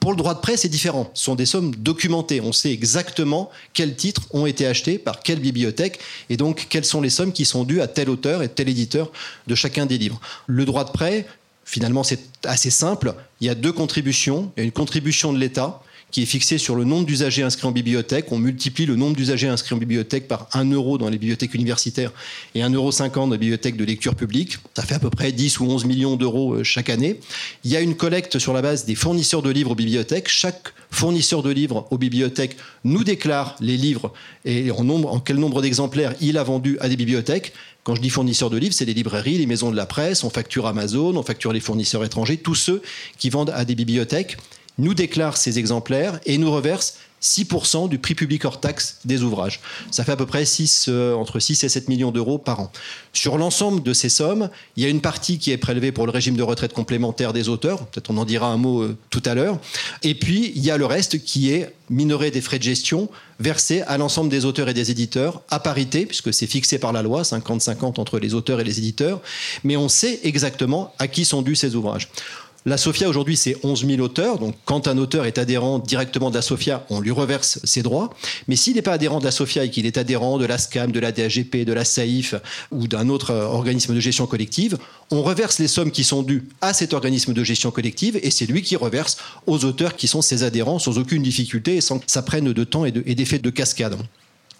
[SPEAKER 9] Pour le droit de prêt, c'est différent. Ce sont des sommes documentées. On sait exactement quels titres ont été achetés par quelle bibliothèque et donc quelles sont les sommes qui sont dues à tel auteur et tel éditeur de chacun des livres. Le droit de prêt, finalement, c'est assez simple. Il y a deux contributions. Il y a une contribution de l'État qui est fixé sur le nombre d'usagers inscrits en bibliothèque. On multiplie le nombre d'usagers inscrits en bibliothèque par 1 euro dans les bibliothèques universitaires et 1,50 euro dans les bibliothèques de lecture publique. Ça fait à peu près 10 ou 11 millions d'euros euh, chaque année. Il y a une collecte sur la base des fournisseurs de livres aux bibliothèques. Chaque fournisseur de livres aux bibliothèques nous déclare les livres et en, en quel nombre d'exemplaires il a vendu à des bibliothèques. Quand je dis fournisseurs de livres, c'est les librairies, les maisons de la presse, on facture Amazon, on facture les fournisseurs étrangers, tous ceux qui vendent à des bibliothèques nous déclare ces exemplaires et nous reverse 6% du prix public hors taxe des ouvrages. Ça fait à peu près 6, euh, entre 6 et 7 millions d'euros par an. Sur l'ensemble de ces sommes, il y a une partie qui est prélevée pour le régime de retraite complémentaire des auteurs, peut-être on en dira un mot euh, tout à l'heure, et puis il y a le reste qui est minoré des frais de gestion versés à l'ensemble des auteurs et des éditeurs à parité, puisque c'est fixé par la loi, 50-50 entre les auteurs et les éditeurs, mais on sait exactement à qui sont dus ces ouvrages. La SOFIA aujourd'hui, c'est 11 000 auteurs. Donc, quand un auteur est adhérent directement de la SOFIA, on lui reverse ses droits. Mais s'il n'est pas adhérent de la SOFIA et qu'il est adhérent de la SCAM, de la DAGP, de la SAIF ou d'un autre euh, organisme de gestion collective, on reverse les sommes qui sont dues à cet organisme de gestion collective et c'est lui qui reverse aux auteurs qui sont ses adhérents sans aucune difficulté et sans que ça prenne de temps et d'effet de cascade.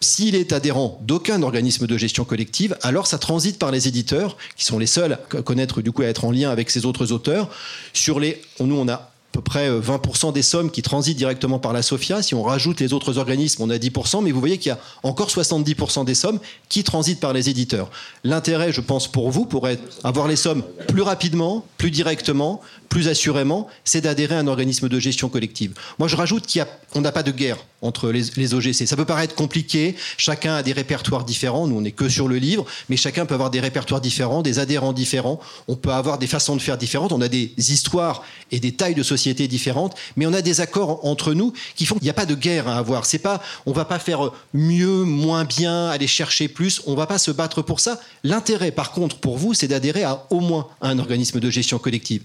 [SPEAKER 9] S'il est adhérent d'aucun organisme de gestion collective, alors ça transite par les éditeurs, qui sont les seuls à connaître, du coup, à être en lien avec ces autres auteurs. Sur les, nous, on a peu près 20% des sommes qui transitent directement par la SOFIA. Si on rajoute les autres organismes, on a 10%, mais vous voyez qu'il y a encore 70% des sommes qui transitent par les éditeurs. L'intérêt, je pense, pour vous, pourrait avoir les sommes plus rapidement, plus directement, plus assurément, c'est d'adhérer à un organisme de gestion collective. Moi, je rajoute qu'on n'a pas de guerre entre les, OGC. Ça peut paraître compliqué, chacun a des répertoires différents, nous on n'est que sur le livre, mais chacun peut avoir des répertoires différents, des adhérents différents, on peut avoir des façons de faire différentes, on a des histoires et des tailles de sociétés différentes, mais on a des accords entre nous qui font qu'il n'y a pas de guerre à avoir. C'est pas, on va pas faire mieux, moins bien, aller chercher plus, on va pas se battre pour ça. L'intérêt, par contre, pour vous, c'est d'adhérer à au moins un organisme de gestion collective.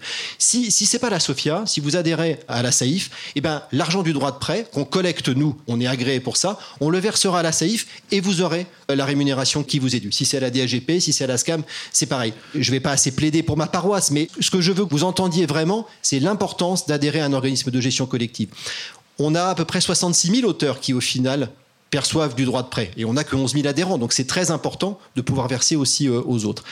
[SPEAKER 9] Si c'est pas la SOFIA, si vous adhérez à la SAIF, eh ben, l'argent du droit de prêt qu'on collecte nous, on est agréé pour ça, on le versera à la SAIF et vous aurez euh, la rémunération qui vous est due. Si c'est à la DAGP, si c'est à la SCAM, c'est pareil. Je vais pas assez plaider pour ma paroisse, mais ce que je veux que vous entendiez vraiment, c'est l'importance d'adhérer à un organisme de gestion collective. On a à peu près 66 000 auteurs qui, au final, perçoivent du droit de prêt. Et on n'a que 11 000 adhérents. Donc c'est très important de pouvoir verser aussi euh, aux autres.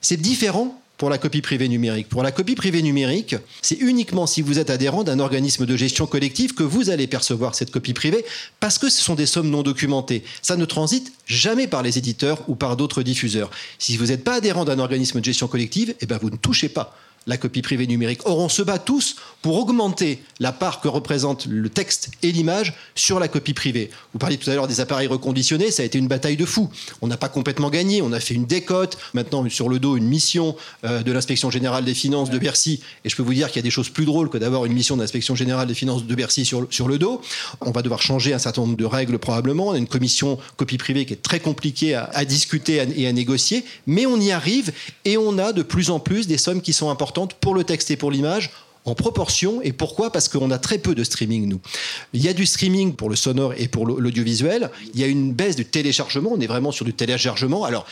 [SPEAKER 9] C'est différent pour la copie privée numérique. Pour la copie privée numérique, c'est uniquement si vous êtes adhérent d'un organisme de gestion collective que vous allez percevoir cette copie privée parce que ce sont des sommes non documentées. Ça ne transite jamais par les éditeurs ou par d'autres diffuseurs. Si vous n'êtes pas adhérent d'un organisme de gestion collective, eh ben vous ne touchez pas la copie privée numérique. Or, on se bat tous pour augmenter la part que représente le texte et l'image sur la copie privée. Vous parliez tout à l'heure des appareils reconditionnés, ça a été une bataille de fou. On n'a pas complètement gagné, on a fait une décote, maintenant sur le dos une mission euh, de l'inspection générale des finances de Bercy, et je peux vous dire qu'il y a des choses plus drôles que d'avoir une mission de l'inspection générale des finances de Bercy sur, sur le dos. On va devoir changer un certain nombre de règles probablement, on a une commission copie privée qui est très compliquée à discuter et à négocier, mais on y arrive et on a de plus en plus des sommes qui sont importantes pour le texte et pour l'image en proportion. Et pourquoi? Parce qu'on a très peu de streaming, nous. Il y a du streaming pour le sonore et pour l'audiovisuel. Il y a une baisse du téléchargement. On est vraiment sur du téléchargement. Alors,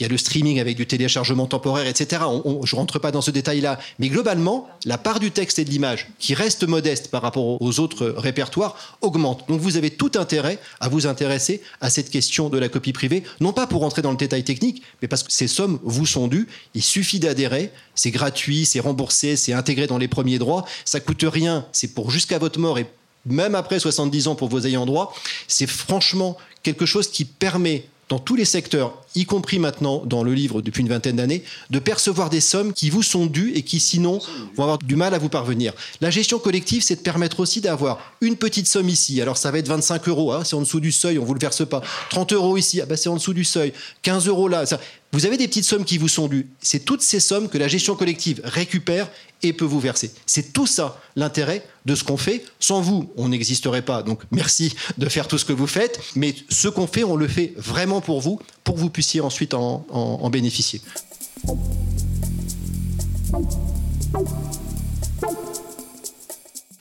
[SPEAKER 9] il y a le streaming avec du téléchargement temporaire, etc. je ne rentre pas dans ce détail-là. Mais globalement, la part du texte et de l'image, qui reste modeste par rapport aux autres répertoires, augmente. Donc vous avez tout intérêt à vous intéresser à cette question de la copie privée, non pas pour rentrer dans le détail technique, mais parce que ces sommes vous sont dues. Il suffit d'adhérer. C'est gratuit, c'est remboursé, c'est intégré dans les premiers droits. Ça coûte rien. C'est pour jusqu'à votre mort et même après 70 ans pour vos ayants droit. C'est franchement quelque chose qui permet dans tous les secteurs, y compris maintenant dans le livre depuis une vingtaine d'années, de percevoir des sommes qui vous sont dues et qui sinon vont avoir du mal à vous parvenir. La gestion collective, c'est de permettre aussi d'avoir une petite somme ici. Alors ça va être 25 euros, hein, c'est en dessous du seuil, on vous le verse pas. 30 euros ici, ah bah c'est en dessous du seuil. 15 euros là. Vous avez des petites sommes qui vous sont dues. C'est toutes ces sommes que la gestion collective récupère et peut vous verser. C'est tout ça l'intérêt de ce qu'on fait. Sans vous, on n'existerait pas. Donc merci de faire tout ce que vous faites. Mais ce qu'on fait, on le fait vraiment pour vous, pour que vous puissiez ensuite en, bénéficier.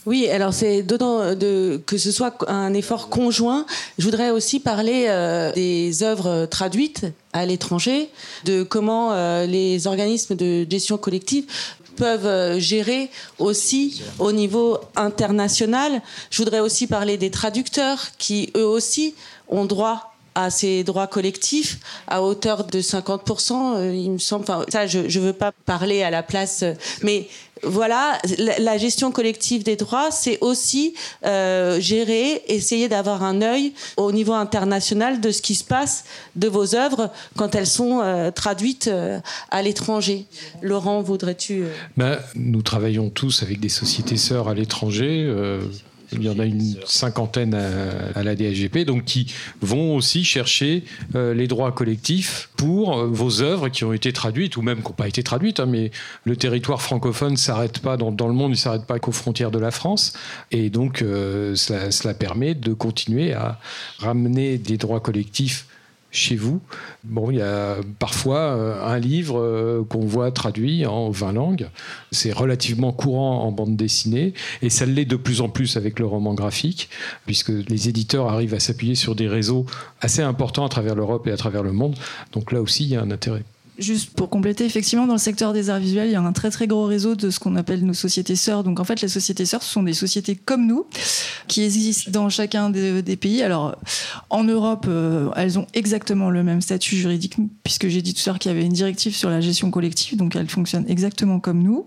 [SPEAKER 6] Oui, alors c'est dedans de, que ce soit un effort conjoint. Je voudrais aussi parler euh, des œuvres traduites à l'étranger, de comment euh, les organismes de gestion collective peuvent euh, gérer aussi au niveau international. Je voudrais aussi parler des traducteurs qui eux aussi ont droit à ces droits collectifs à hauteur de 50%, il me semble. Ça, je ne veux pas parler à la place, mais voilà, la gestion collective des droits, c'est aussi euh, gérer, essayer d'avoir un œil au niveau international de ce qui se passe de vos œuvres quand elles sont euh, traduites euh, à l'étranger. Laurent, voudrais-tu
[SPEAKER 5] ben, Nous travaillons tous avec des sociétés sœurs à l'étranger. Il y en a une cinquantaine à, la DSGP, donc qui vont aussi chercher euh, les droits collectifs pour euh, vos œuvres qui ont été traduites ou même qui n'ont pas été traduites. Hein, mais le territoire francophone ne s'arrête pas dans, le monde, il ne s'arrête pas qu'aux frontières de la France. Et donc, euh, cela permet de continuer à ramener des droits collectifs chez vous. Bon, il y a parfois euh, un livre euh, qu'on voit traduit en 20 langues. C'est relativement courant en bande dessinée et ça l'est de plus en plus avec le roman graphique, puisque les éditeurs arrivent à s'appuyer sur des réseaux assez importants à travers l'Europe et à travers le monde. Donc là aussi, il y a un intérêt.
[SPEAKER 7] Juste pour compléter, effectivement, dans le secteur des arts visuels, il y a un très très gros réseau de ce qu'on appelle nos sociétés sœurs. Donc en fait, les sociétés sœurs, ce sont des sociétés comme nous, qui existent dans chacun des, pays. Alors en Europe, euh, elles ont exactement le même statut juridique, puisque j'ai dit tout à l'heure qu'il y avait une directive sur la gestion collective, donc elles fonctionnent exactement comme nous.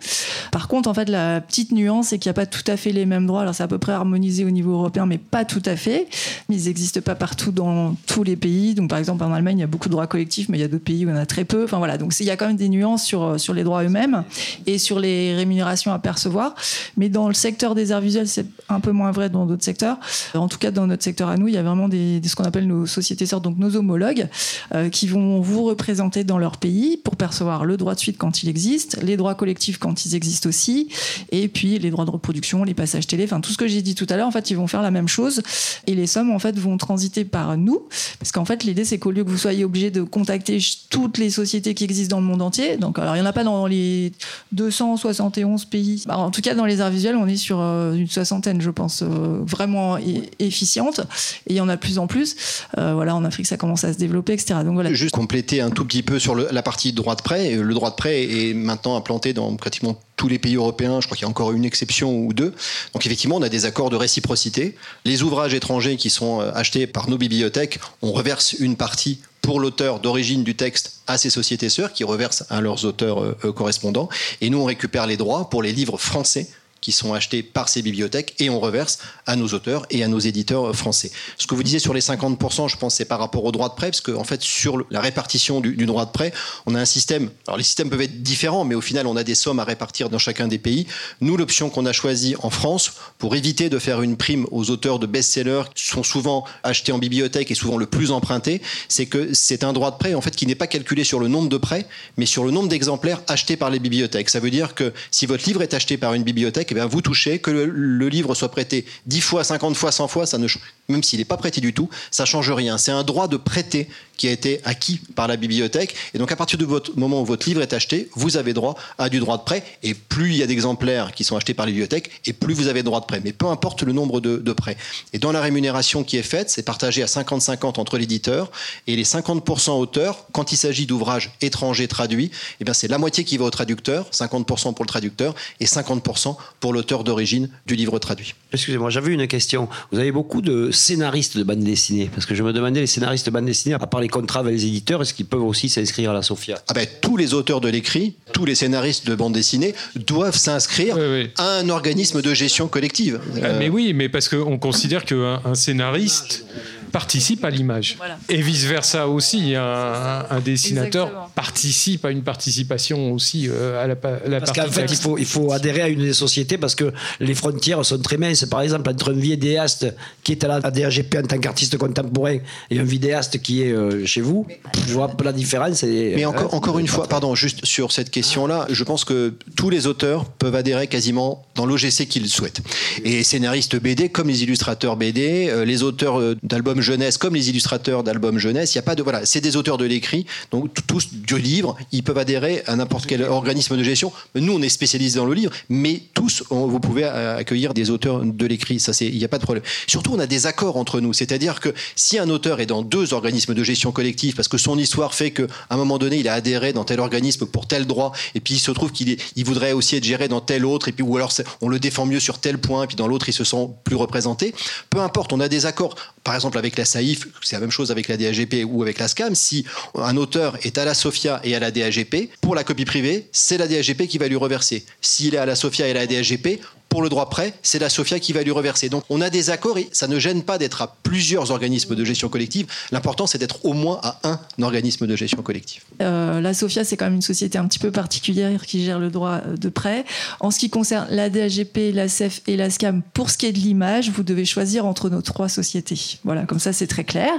[SPEAKER 7] Par contre, en fait, la petite nuance, c'est qu'il n'y a pas tout à fait les mêmes droits. Alors c'est à peu près harmonisé au niveau européen, mais pas tout à fait. Ils n'existent pas partout dans tous les pays. Donc par exemple, en Allemagne, il y a beaucoup de droits collectifs, mais il y a d'autres pays où il y en a très peu. Voilà, donc il y a quand même des nuances sur, euh, sur les droits eux-mêmes et sur les rémunérations à percevoir. Mais dans le secteur des arts visuels, c'est un peu moins vrai dans d'autres secteurs. En tout cas, dans notre secteur à nous, il y a vraiment des, ce qu'on appelle nos sociétés sœurs, donc nos homologues, euh, qui vont vous représenter dans leur pays pour percevoir le droit de suite quand il existe, les droits collectifs quand ils existent aussi, et puis les droits de reproduction, les passages télé, enfin tout ce que j'ai dit tout à l'heure, en fait, ils vont faire la même chose. Et les sommes, en fait, vont transiter par nous, parce qu'en fait, l'idée, c'est qu'au lieu que vous soyez obligé de contacter toutes les sociétés qui existent dans le monde entier. Donc, alors, il n'y en a pas dans les 271 pays. Bah, en tout cas, dans les arts visuels, on est sur euh, une soixantaine, je pense, euh, vraiment efficiente. Et il y en a de plus en plus. Euh, voilà, en Afrique, ça commence à se développer, etc.
[SPEAKER 9] Donc, voilà. Juste compléter un tout petit peu sur la partie droit de prêt. Le droit de prêt est maintenant implanté dans pratiquement tous les pays européens. Je crois qu'il y a encore une exception ou deux. Donc, effectivement, on a des accords de réciprocité. Les ouvrages étrangers qui sont achetés par nos bibliothèques, on reverse une partie pour l'auteur d'origine du texte à ces sociétés sœurs qui reversent à leurs auteurs euh, euh, correspondants. Et nous, on récupère les droits pour les livres français qui sont achetés par ces bibliothèques et on reverse à nos auteurs et à nos éditeurs français. Ce que vous disiez sur les 50%, je pense c'est par rapport au droit de prêt, parce qu'en en fait sur la répartition du, droit de prêt, on a un système, alors les systèmes peuvent être différents, mais au final on a des sommes à répartir dans chacun des pays. Nous, l'option qu'on a choisie en France, pour éviter de faire une prime aux auteurs de best-sellers qui sont souvent achetés en bibliothèque et souvent le plus emprunté, c'est que c'est un droit de prêt en fait qui n'est pas calculé sur le nombre de prêts, mais sur le nombre d'exemplaires achetés par les bibliothèques. Ça veut dire que si votre livre est acheté par une bibliothèque, eh vous touchez, que le, livre soit prêté 10 fois, 50 fois, 100 fois, ça ne, même s'il n'est pas prêté du tout, ça change rien. C'est un droit de prêter qui a été acquis par la bibliothèque. Et donc, à partir du moment où votre livre est acheté, vous avez droit à du droit de prêt. Et plus il y a d'exemplaires qui sont achetés par la bibliothèque, et plus vous avez droit de prêt. Mais peu importe le nombre de, prêts. Et dans la rémunération qui est faite, c'est partagé à 50-50 entre l'éditeur et les 50% auteurs. Quand il s'agit d'ouvrages étrangers traduits, eh c'est la moitié qui va au traducteur, 50% pour le traducteur et 50% pour l'auteur d'origine du livre traduit.
[SPEAKER 1] Excusez-moi, j'avais une question. Vous avez beaucoup de scénaristes de bande dessinée. Parce que je me demandais, les scénaristes de bande dessinée, à part les contrats avec les éditeurs, est-ce qu'ils peuvent aussi s'inscrire à la SOFIA
[SPEAKER 9] ah ben, Tous les auteurs de l'écrit, tous les scénaristes de bande dessinée doivent s'inscrire à un organisme de gestion collective.
[SPEAKER 5] Ah, mais oui, mais parce qu'on considère qu'un un scénariste participe à l'image. Et vice-versa aussi, un, un dessinateur participe à une participation aussi euh, à la, la
[SPEAKER 1] parce qu'en fait, il faut, il faut adhérer à une des sociétés parce que les frontières sont très minces. Par exemple, entre un vidéaste qui est à la DRGP en tant qu'artiste contemporain et un vidéaste qui est euh, chez vous, je vois pas la différence.
[SPEAKER 9] Mais encore, encore une fois, pardon, juste sur cette question-là, je pense que tous les auteurs peuvent adhérer quasiment dans l'OGC qu'ils souhaitent. Et scénaristes BD, comme les illustrateurs BD, euh, les auteurs d'albums jeunesse comme les illustrateurs d'albums jeunesse. Il y a pas de voilà, c'est des auteurs de l'écrit, donc tous du livre, ils peuvent adhérer à n'importe quel organisme de gestion. Nous, on est spécialisés dans le livre, mais tous, vous pouvez accueillir des auteurs de l'écrit. Ça, c'est, il n'y a pas de problème. Surtout, on a des accords entre nous, c'est-à-dire que si un auteur est dans deux organismes de gestion collective, parce que son histoire fait qu'à un moment donné, il a adhéré dans tel organisme pour tel droit, et puis il se trouve qu'il il voudrait aussi être géré dans tel autre, et puis ou alors on le défend mieux sur tel point, et puis dans l'autre, il se sent plus représenté. Peu importe, on a des accords. Par exemple, avec la SAIF, c'est la même chose avec la DAGP ou avec la SCAM. Si un auteur est à la SOFIA et à la DAGP, pour la copie privée, c'est la DAGP qui va lui reverser. S'il est à la SOFIA et à la DAGP, pour le droit prêt, c'est la SOFIA qui va lui reverser. Donc on a des accords et ça ne gêne pas d'être à plusieurs organismes de gestion collective. L'important, c'est d'être au moins à un organisme de gestion collective.
[SPEAKER 7] Euh, la SOFIA, c'est quand même une société un petit peu particulière qui gère le droit de prêt. En ce qui concerne la DAGP, la CEF et la SCAM, pour ce qui est de l'image, vous devez choisir entre nos trois sociétés. Voilà, comme ça, c'est très clair.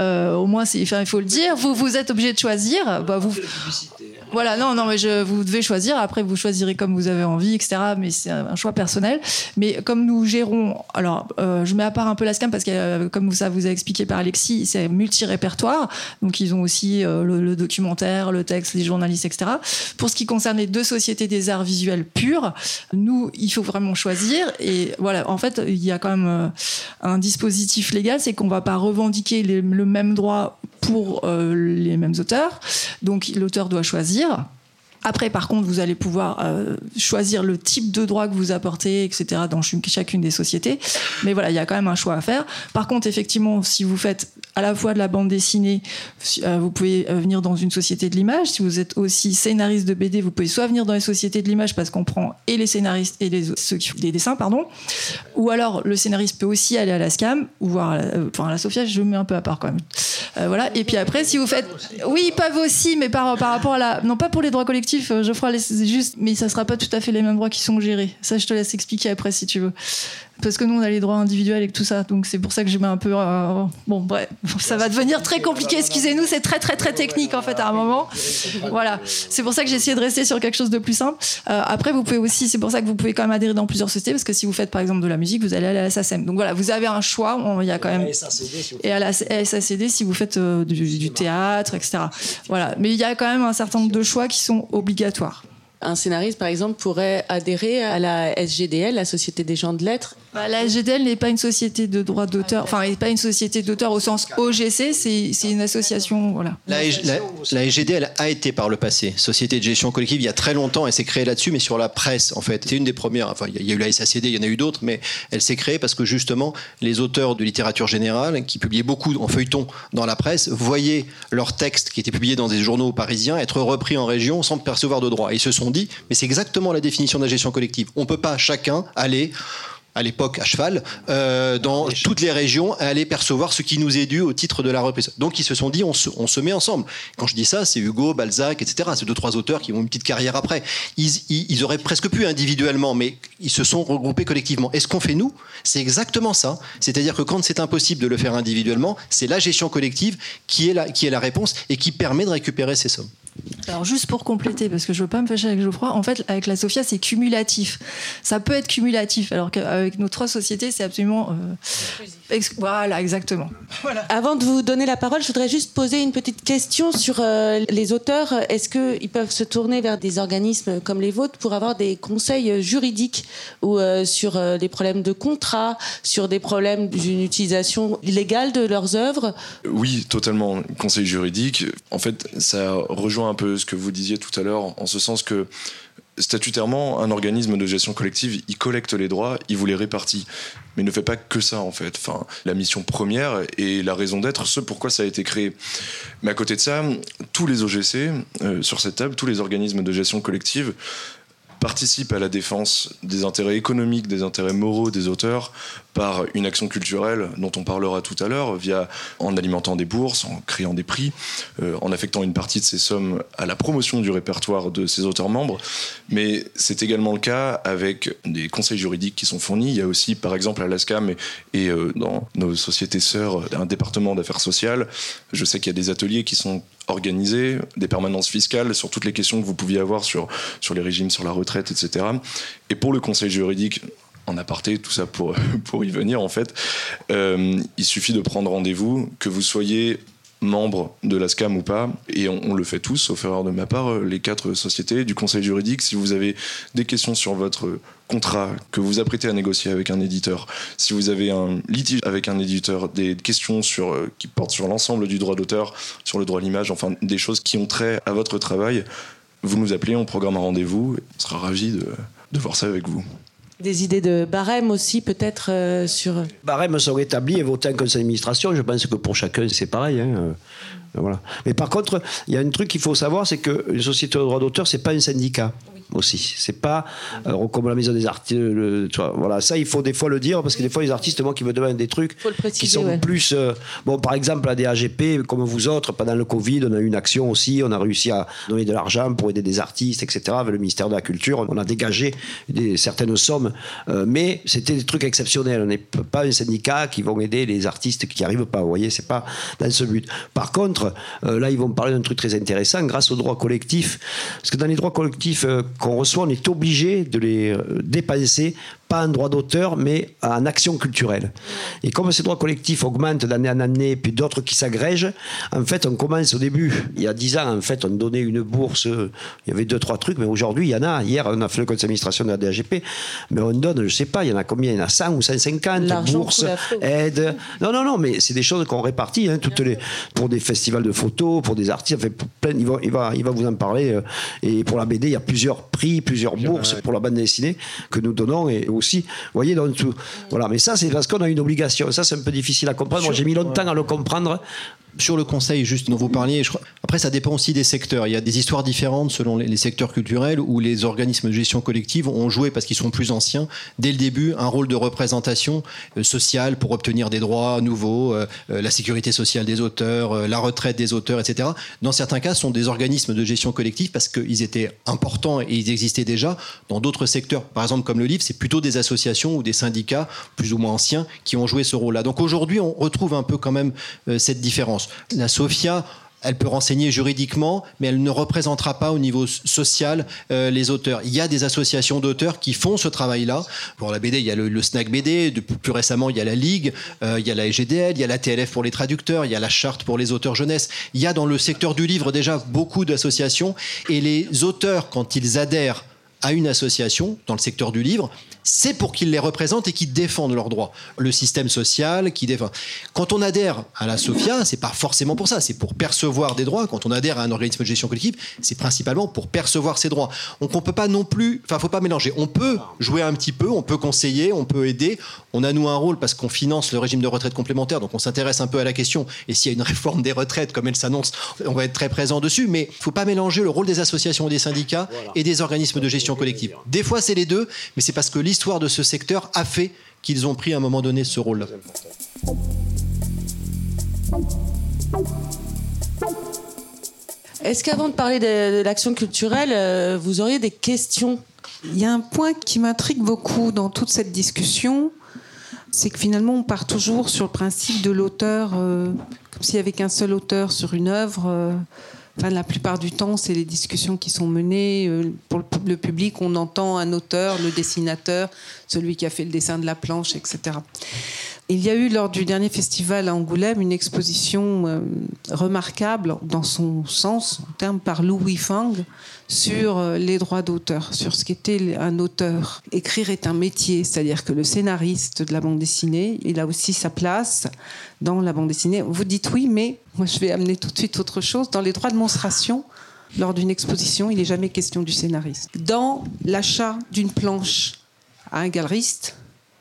[SPEAKER 7] Euh, au moins, enfin, il faut le dire. Vous, vous êtes obligé de choisir. Bah, vous... Voilà, non, non, mais je, vous devez choisir. Après, vous choisirez comme vous avez envie, etc. Mais c'est un choix personnel. Mais comme nous gérons, alors, euh, je mets à part un peu la SCAM parce que, euh, comme ça vous a expliqué par Alexis, c'est multi-répertoire. Donc, ils ont aussi euh, le, documentaire, le texte, les journalistes, etc. Pour ce qui concerne les deux sociétés des arts visuels purs, nous, il faut vraiment choisir. Et voilà, en fait, il y a quand même un dispositif légal, c'est qu'on va pas revendiquer le même droit pour les mêmes auteurs. Donc l'auteur doit choisir. Après, par contre, vous allez pouvoir euh, choisir le type de droit que vous apportez, etc., dans chacune des sociétés. Mais voilà, il y a quand même un choix à faire. Par contre, effectivement, si vous faites à la fois de la bande dessinée, euh, vous pouvez euh, venir dans une société de l'image. Si vous êtes aussi scénariste de BD, vous pouvez soit venir dans les sociétés de l'image parce qu'on prend et les scénaristes et les, ceux qui font des dessins, pardon. Ou alors, le scénariste peut aussi aller à la SCAM ou voir, enfin, à la Sofia, je mets un peu à part quand même. voilà. Et puis après, si vous faites, oui, vous aussi, mais par, par rapport à la, non pas pour les droits collectifs, euh, je ferai juste, mais ça sera pas tout à fait les mêmes droits qui sont gérés. Ça, je te laisse expliquer après si tu veux parce que nous on a les droits individuels et tout ça. Donc c'est pour ça que je mets un peu euh, bon bref ça va devenir très compliqué. Excusez-nous c'est très très très technique en fait à un moment. Voilà. C'est pour ça que j'ai essayé de rester sur quelque chose de plus simple. Euh, après vous pouvez aussi c'est pour ça que vous pouvez quand même adhérer dans plusieurs sociétés parce que si vous faites par exemple de la musique vous allez aller à la SACEM donc voilà vous avez un choix. Il y a quand même et à la SACD si vous faites euh, du, du théâtre etc voilà. Mais il y a quand même un certain nombre de choix qui sont obligatoires
[SPEAKER 6] un scénariste, par exemple, pourrait adhérer à la SGDL, la Société des gens de lettres.
[SPEAKER 7] Bah, la SGDL n'est pas une société de droit d'auteur, enfin, n'est pas une société d'auteur au sens OGC, c'est une association. Voilà.
[SPEAKER 9] La, la, SGDL a été par le passé société de gestion collective il y a très longtemps, elle s'est créée là-dessus, mais sur la presse, en fait. C'est une des premières, enfin, il y a eu la SACD, il y en a eu d'autres, mais elle s'est créée parce que justement, les auteurs de littérature générale, qui publiaient beaucoup en feuilleton dans la presse, voyaient leurs textes qui étaient publiés dans des journaux parisiens être repris en région sans percevoir de droits. Et ils se sont dit, mais c'est exactement la définition de la gestion collective. On ne peut pas chacun aller à l'époque à cheval, euh, dans toutes les régions, aller percevoir ce qui nous est dû au titre de la reprise. Donc ils se sont dit, on se, on se met ensemble. Quand je dis ça, c'est Hugo, Balzac, etc. C'est deux, trois auteurs qui ont une petite carrière après. Ils, ils, auraient presque pu individuellement, mais ils se sont regroupés collectivement. Et ce qu'on fait nous, c'est exactement ça. C'est-à-dire que quand c'est impossible de le faire individuellement, c'est la gestion collective qui est la, qui est la réponse et qui permet de récupérer ces sommes.
[SPEAKER 7] Alors juste pour compléter, parce que je veux pas me fâcher avec Geoffroy, en fait avec la Sofia c'est cumulatif. Ça peut être cumulatif, alors qu'avec nos trois sociétés c'est absolument... Euh, voilà, exactement.
[SPEAKER 6] Avant de vous donner la parole, je voudrais juste poser une petite question sur euh, les auteurs. Est-ce qu'ils peuvent se tourner vers des organismes comme les vôtres pour avoir des conseils juridiques ou euh, sur les problèmes de contrat, sur des problèmes d'une utilisation illégale de leurs œuvres?
[SPEAKER 8] Oui, totalement. Conseil juridique, en fait, ça rejoint un peu ce que vous disiez tout à l'heure, en ce sens que statutairement, un organisme de gestion collective, il collecte les droits, il vous les répartit. Mais il ne fait pas que ça, en fait. Enfin, la mission première et la raison d'être, ce pourquoi ça a été créé. Mais à côté de ça, tous les OGC, euh, sur cette table, tous les organismes de gestion collective, participent à la défense des intérêts économiques, des intérêts moraux des auteurs par une action culturelle dont on parlera tout à l'heure, via en alimentant des bourses, en créant des prix, euh, en affectant une partie de ces sommes à la promotion du répertoire de ces auteurs membres. Mais c'est également le cas avec des conseils juridiques qui sont fournis. Il y a aussi, par exemple, à l'ASCAM et, euh, dans nos sociétés sœurs, un département d'affaires sociales. Je sais qu'il y a des ateliers qui sont organisés, des permanences fiscales sur toutes les questions que vous pouviez avoir sur, sur les régimes, sur la retraite, etc. Et pour le conseil juridique, en aparté, tout ça pour, pour y venir en fait, euh, il suffit de prendre rendez-vous, que vous soyez membre de la SCAM ou pas, et on, le fait tous, sauf erreur de ma part, euh, les quatre sociétés du conseil juridique. Si vous avez des questions sur votre contrat que vous apprêtez à négocier avec un éditeur, si vous avez un litige avec un éditeur, des questions sur, euh, qui portent sur l'ensemble du droit d'auteur, sur le droit à l'image, enfin des choses qui ont trait à votre travail, vous nous appelez, on programme un rendez-vous, on sera ravi de, de voir ça avec vous.
[SPEAKER 6] Des idées de barème aussi, peut-être euh, sur.
[SPEAKER 1] Barème sont établis et votés en conseil d'administration. Je pense que pour chacun, c'est pareil. Hein. Euh, voilà. Mais par contre, il y a un truc qu'il faut savoir c'est que les sociétés de droit d'auteur, c'est pas un syndicat aussi. C'est pas euh, comme la maison des artistes. voilà, ça il faut des fois le dire parce que des fois les artistes, moi qui me demandent des trucs qui sont plus. Euh, bon, par exemple la DAGP, comme vous autres, pendant le Covid, on a eu une action aussi, on a réussi à donner de l'argent pour aider des artistes, etc. Avec le ministère de la Culture, on a dégagé des, certaines sommes, euh, mais c'était des trucs exceptionnels. On n'est pas un syndicat qui vont aider les artistes qui n'y arrivent pas. Vous voyez, c'est pas dans ce but. Par contre, là ils vont parler d'un truc très intéressant grâce aux droits collectifs, parce que dans les droits collectifs qu'on reçoit, on est obligé de les euh, dépenser pas en droit d'auteur, mais en action culturelle. Et comme ces droits collectifs augmentent d'année en année, puis d'autres qui s'agrègent, en fait, on commence au début. Il y a dix ans, en fait, on donnait une bourse, il y avait deux, trois trucs, mais aujourd'hui, il y en a. Hier, on a fait le conseil d'administration de la DGP, mais on donne, je sais pas, il y en a combien? Il y en a 100 ou 150 bourses, aides. Non, non, non, mais c'est des choses qu'on répartit hein, toutes les, pour des festivals de photos, pour des artistes, fait, plein, il, va, il, va, il va vous en parler. Euh, et pour la BD, il y a plusieurs prix, plusieurs bourses pour la bande dessinée que nous donnons et aussi, vous voyez, dans tout. Voilà, mais ça, c'est parce qu'on a une obligation. Ça, c'est un peu difficile à comprendre. Moi, j'ai mis longtemps à le comprendre
[SPEAKER 9] sur le conseil juste dont vous parliez, après ça dépend aussi des secteurs. Il y a des histoires différentes selon les, secteurs culturels où les organismes de gestion collective ont joué, parce qu'ils sont plus anciens, dès le début, un rôle de représentation euh, sociale pour obtenir des droits nouveaux, euh, euh, la sécurité sociale des auteurs, la retraite des auteurs, etc. Dans certains cas, ce sont des organismes de gestion collective parce qu'ils étaient importants et ils existaient déjà. Dans d'autres secteurs, par exemple comme le livre, c'est plutôt des associations ou des syndicats plus ou moins anciens qui ont joué ce rôle-là. Donc aujourd'hui, on retrouve un peu quand même cette différence. La SOFIA, elle peut renseigner juridiquement, mais elle ne représentera pas au niveau social euh, les auteurs. Il y a des associations d'auteurs qui font ce travail-là. Pour la BD, il y a le, Snack BD, plus récemment, il y a la Ligue, euh, il y a la EGDL, il y a la TLF pour les traducteurs, il y a la Charte pour les auteurs jeunesse. Il y a dans le secteur du livre déjà beaucoup d'associations, et les auteurs, quand ils adhèrent à une association dans le secteur du livre, c'est pour qu'ils les représentent et qu'ils défendent leurs droits. Le système social qui défend. Quand on adhère à la SOFIA, c'est pas forcément pour ça, c'est pour percevoir des droits. Quand on adhère à un organisme de gestion collective, c'est principalement pour percevoir ses droits. Donc on peut pas non plus, enfin faut pas mélanger. On peut jouer un petit peu, on peut conseiller, on peut aider. On a nous un rôle parce qu'on finance le régime de retraite complémentaire, donc on s'intéresse un peu à la question. Et s'il y a une réforme des retraites comme elle s'annonce, on va être très présent dessus. Mais faut pas mélanger le rôle des associations et des syndicats et des organismes de gestion collective. Des fois c'est les deux, mais c'est parce que l'histoire de ce secteur a fait qu'ils ont pris à un moment donné ce rôle-là.
[SPEAKER 6] Est-ce qu'avant de parler de, l'action culturelle, euh, vous auriez des questions?
[SPEAKER 10] Il y a un point qui m'intrigue beaucoup dans toute cette discussion, c'est que finalement on part toujours sur le principe de l'auteur, euh, comme s'il n'y avait qu'un seul auteur sur une œuvre. Euh, La plupart du temps, c'est les discussions qui sont menées. Euh, pour le public, on entend un auteur, le dessinateur, celui qui a fait le dessin de la planche, etc. Il y a eu lors du dernier festival à Angoulême une exposition euh, remarquable dans son sens, en termes par Louis Fang, sur euh, les droits d'auteur, sur ce qu'était un auteur. Écrire est un métier, c'est-à-dire que le scénariste de la bande dessinée, il a aussi sa place dans la bande dessinée. Vous dites oui, mais moi je vais amener tout de suite autre chose. Dans les droits de monstration, lors d'une exposition, il n'est jamais question du scénariste. Dans l'achat d'une planche à un galeriste,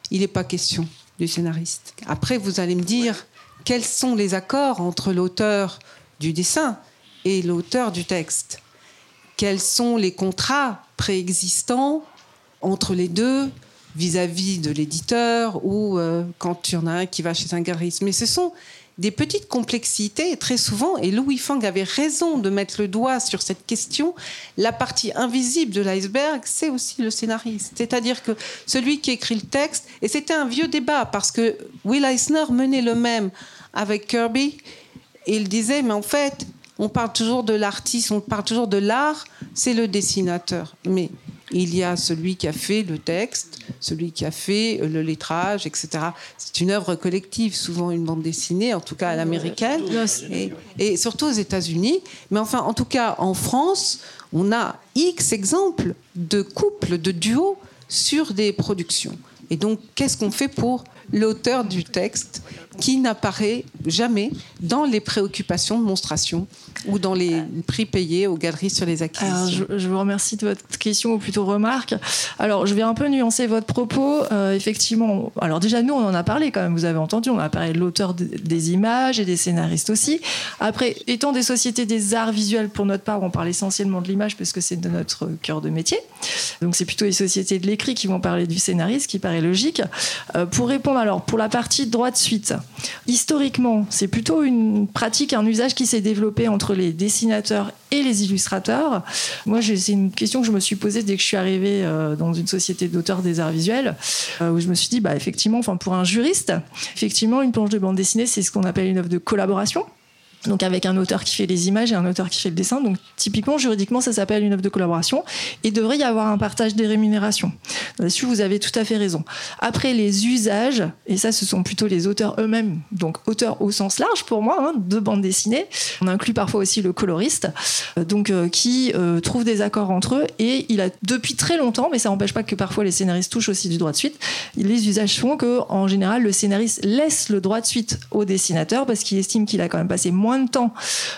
[SPEAKER 10] il n'est pas question scénariste. Après, vous allez me dire quels sont les accords entre l'auteur du dessin et l'auteur du texte? Quels sont les contrats préexistants entre les deux vis-à-vis de l'éditeur ou euh, quand il y en a un qui va chez un galeriste? Mais ce sont des petites complexités, très souvent, et Louis Fang avait raison de mettre le doigt sur cette question, la partie invisible de l'iceberg, c'est aussi le scénariste. C'est-à-dire que celui qui écrit le texte, et c'était un vieux débat, parce que Will Eisner menait le même avec Kirby, et il disait, mais en fait, on parle toujours de l'artiste, on parle toujours de l'art, c'est le dessinateur. Mais il y a celui qui a fait le texte, celui qui a fait euh, le lettrage, etc. C'est une œuvre collective, souvent une bande dessinée, en tout cas à l'américaine, et, surtout aux États-Unis. Mais enfin, en tout cas, en France, on a X exemples de couples, de duos sur des productions. Et donc, qu'est-ce qu'on fait pour l'auteur du texte qui n'apparaît jamais dans les préoccupations de monstration ou dans les prix payés aux galeries sur les acquisitions.
[SPEAKER 7] je, vous remercie de votre question ou plutôt remarque. Alors, je vais un peu nuancer votre propos. Euh, effectivement, alors déjà, nous, on en a parlé quand même, vous avez entendu, on a parlé de l'auteur des images et des scénaristes aussi. Après, étant des sociétés des arts visuels, pour notre part, on parle essentiellement de l'image parce que c'est de notre cœur de métier. Donc, c'est plutôt les sociétés de l'écrit qui vont parler du scénariste, qui paraît logique. Euh, pour répondre, alors, pour la partie droit de suite, historiquement, c'est plutôt une pratique, un usage qui s'est développé entre les dessinateurs et les illustrateurs. Moi, c'est une question que je me suis posée dès que je suis arrivée euh, dans une société d'auteurs des arts visuels, euh, où je me suis dit, bah, effectivement, enfin, pour un juriste, effectivement, une planche de bande dessinée, c'est ce qu'on appelle une œuvre de collaboration donc avec un auteur qui fait les images et un auteur qui fait le dessin. Donc typiquement, juridiquement, ça s'appelle une œuvre de collaboration. Et il devrait y avoir un partage des rémunérations. Là-dessus, vous avez tout à fait raison. Après, les usages, et ça, ce sont plutôt les auteurs eux-mêmes, donc auteurs au sens large pour moi, hein, de bande dessinée. On inclut parfois aussi le coloriste, euh, donc euh, qui euh, trouve des accords entre eux. Et il a depuis très longtemps, mais ça n'empêche pas que parfois les scénaristes touchent aussi du droit de suite. Les usages font que, en général, le scénariste laisse le droit de suite au dessinateur parce qu'il estime qu'il a quand même passé moins de temps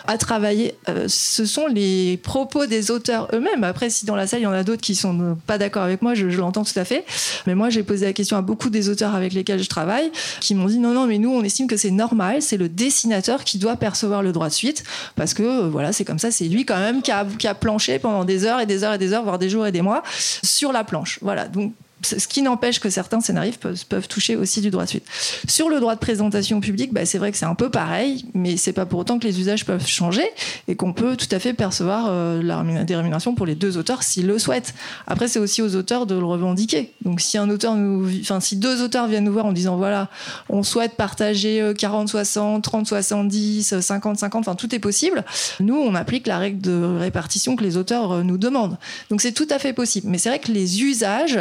[SPEAKER 7] à travailler. Euh, ce sont les propos des auteurs eux-mêmes. Après, si dans la salle il y en a d'autres qui sont pas d'accord avec moi, je, l'entends tout à fait. Mais moi, j'ai posé la question à beaucoup des auteurs avec lesquels je travaille, qui m'ont dit non, non, mais nous, on estime que c'est normal, c'est le dessinateur qui doit percevoir le droit de suite, parce que euh, voilà, c'est comme ça, c'est lui quand même qui a, qui a planché pendant des heures et des heures et des heures, voire des jours et des mois sur la planche. Voilà, donc ce qui n'empêche que certains scénaristes peuvent, toucher aussi du droit de suite. Sur le droit de présentation publique, bah, c'est vrai que c'est un peu pareil, mais c'est pas pour autant que les usages peuvent changer et qu'on peut tout à fait percevoir euh, la, des rémunérations pour les deux auteurs s'ils le souhaitent. Après, c'est aussi aux auteurs de le revendiquer. Donc, si un auteur enfin, si deux auteurs viennent nous voir en disant voilà, on souhaite partager 40-60, 30-70, 50-50, enfin, tout est possible, nous, on applique la règle de répartition que les auteurs euh, nous demandent. Donc, c'est tout à fait possible. Mais c'est vrai que les usages,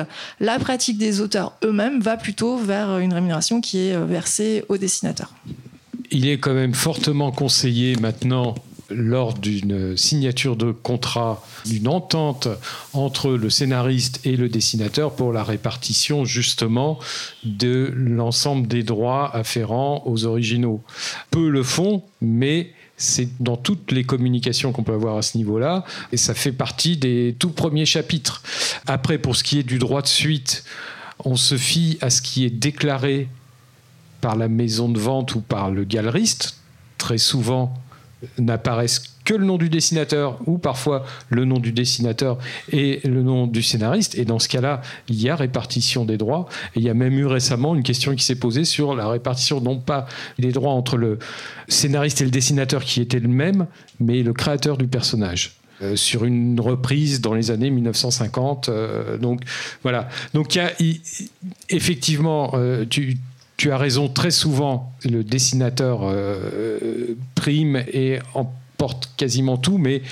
[SPEAKER 7] la pratique des auteurs eux-mêmes va plutôt vers une rémunération qui est euh, versée aux dessinateurs.
[SPEAKER 5] Il est quand même fortement conseillé maintenant lors d'une signature de contrat, d'une entente entre le scénariste et le dessinateur pour la répartition justement de l'ensemble des droits afférents aux originaux. Peu le font, mais c'est dans toutes les communications qu'on peut avoir à ce niveau-là, et ça fait partie des tout premiers chapitres. Après, pour ce qui est du droit de suite, on se fie à ce qui est déclaré par la maison de vente ou par le galeriste. Très souvent, n'apparaissent que le nom du dessinateur ou parfois le nom du dessinateur et le nom du scénariste. Et dans ce cas-là, il y a répartition des droits. Et il y a même eu récemment une question qui s'est posée sur la répartition, non pas des droits entre le scénariste et le dessinateur qui était le même, mais le créateur du personnage euh, sur une reprise dans les années 1950. Euh, donc voilà. Donc il y a effectivement, euh, tu, tu as raison, très souvent, le dessinateur euh, prime et emporte quasiment tout, mais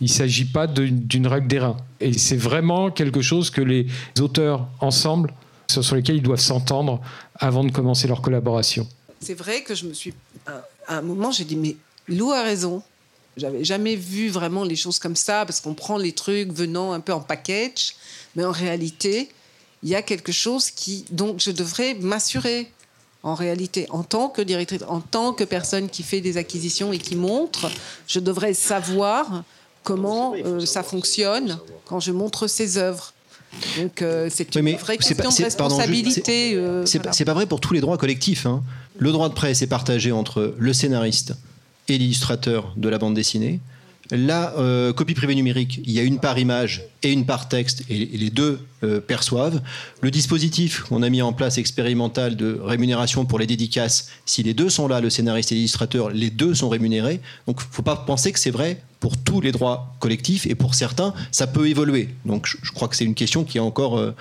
[SPEAKER 5] il ne s'agit pas d'une règle d'airain. Et c'est vraiment quelque chose que les auteurs ensemble, sur lesquels ils doivent s'entendre avant de commencer leur collaboration.
[SPEAKER 10] C'est vrai que je me suis. À un moment, j'ai dit, mais Lou a raison. J'avais jamais vu vraiment les choses comme ça, parce qu'on prend les trucs venant un peu en package, mais en réalité, il y a quelque chose qui, dont je devrais m'assurer en réalité, en tant que directrice, en tant que personne qui fait des acquisitions et qui montre, je devrais savoir comment euh, ça fonctionne quand je montre ces œuvres. Donc euh, c'est une vraie question de responsabilité.
[SPEAKER 9] Euh, c'est pas vrai pour tous les droits collectifs. Hein. Le droit de presse est partagé entre le scénariste et l'illustrateur de la bande dessinée. La euh, copie privée numérique, il y a une part image et une part texte, et, les deux euh, perçoivent. Le dispositif qu'on a mis en place expérimental de rémunération pour les dédicaces, si les deux sont là, le scénariste et l'illustrateur, les deux sont rémunérés. Donc il ne faut pas penser que c'est vrai pour tous les droits collectifs, et pour certains, ça peut évoluer. Donc je, crois que c'est une question qui est encore euh,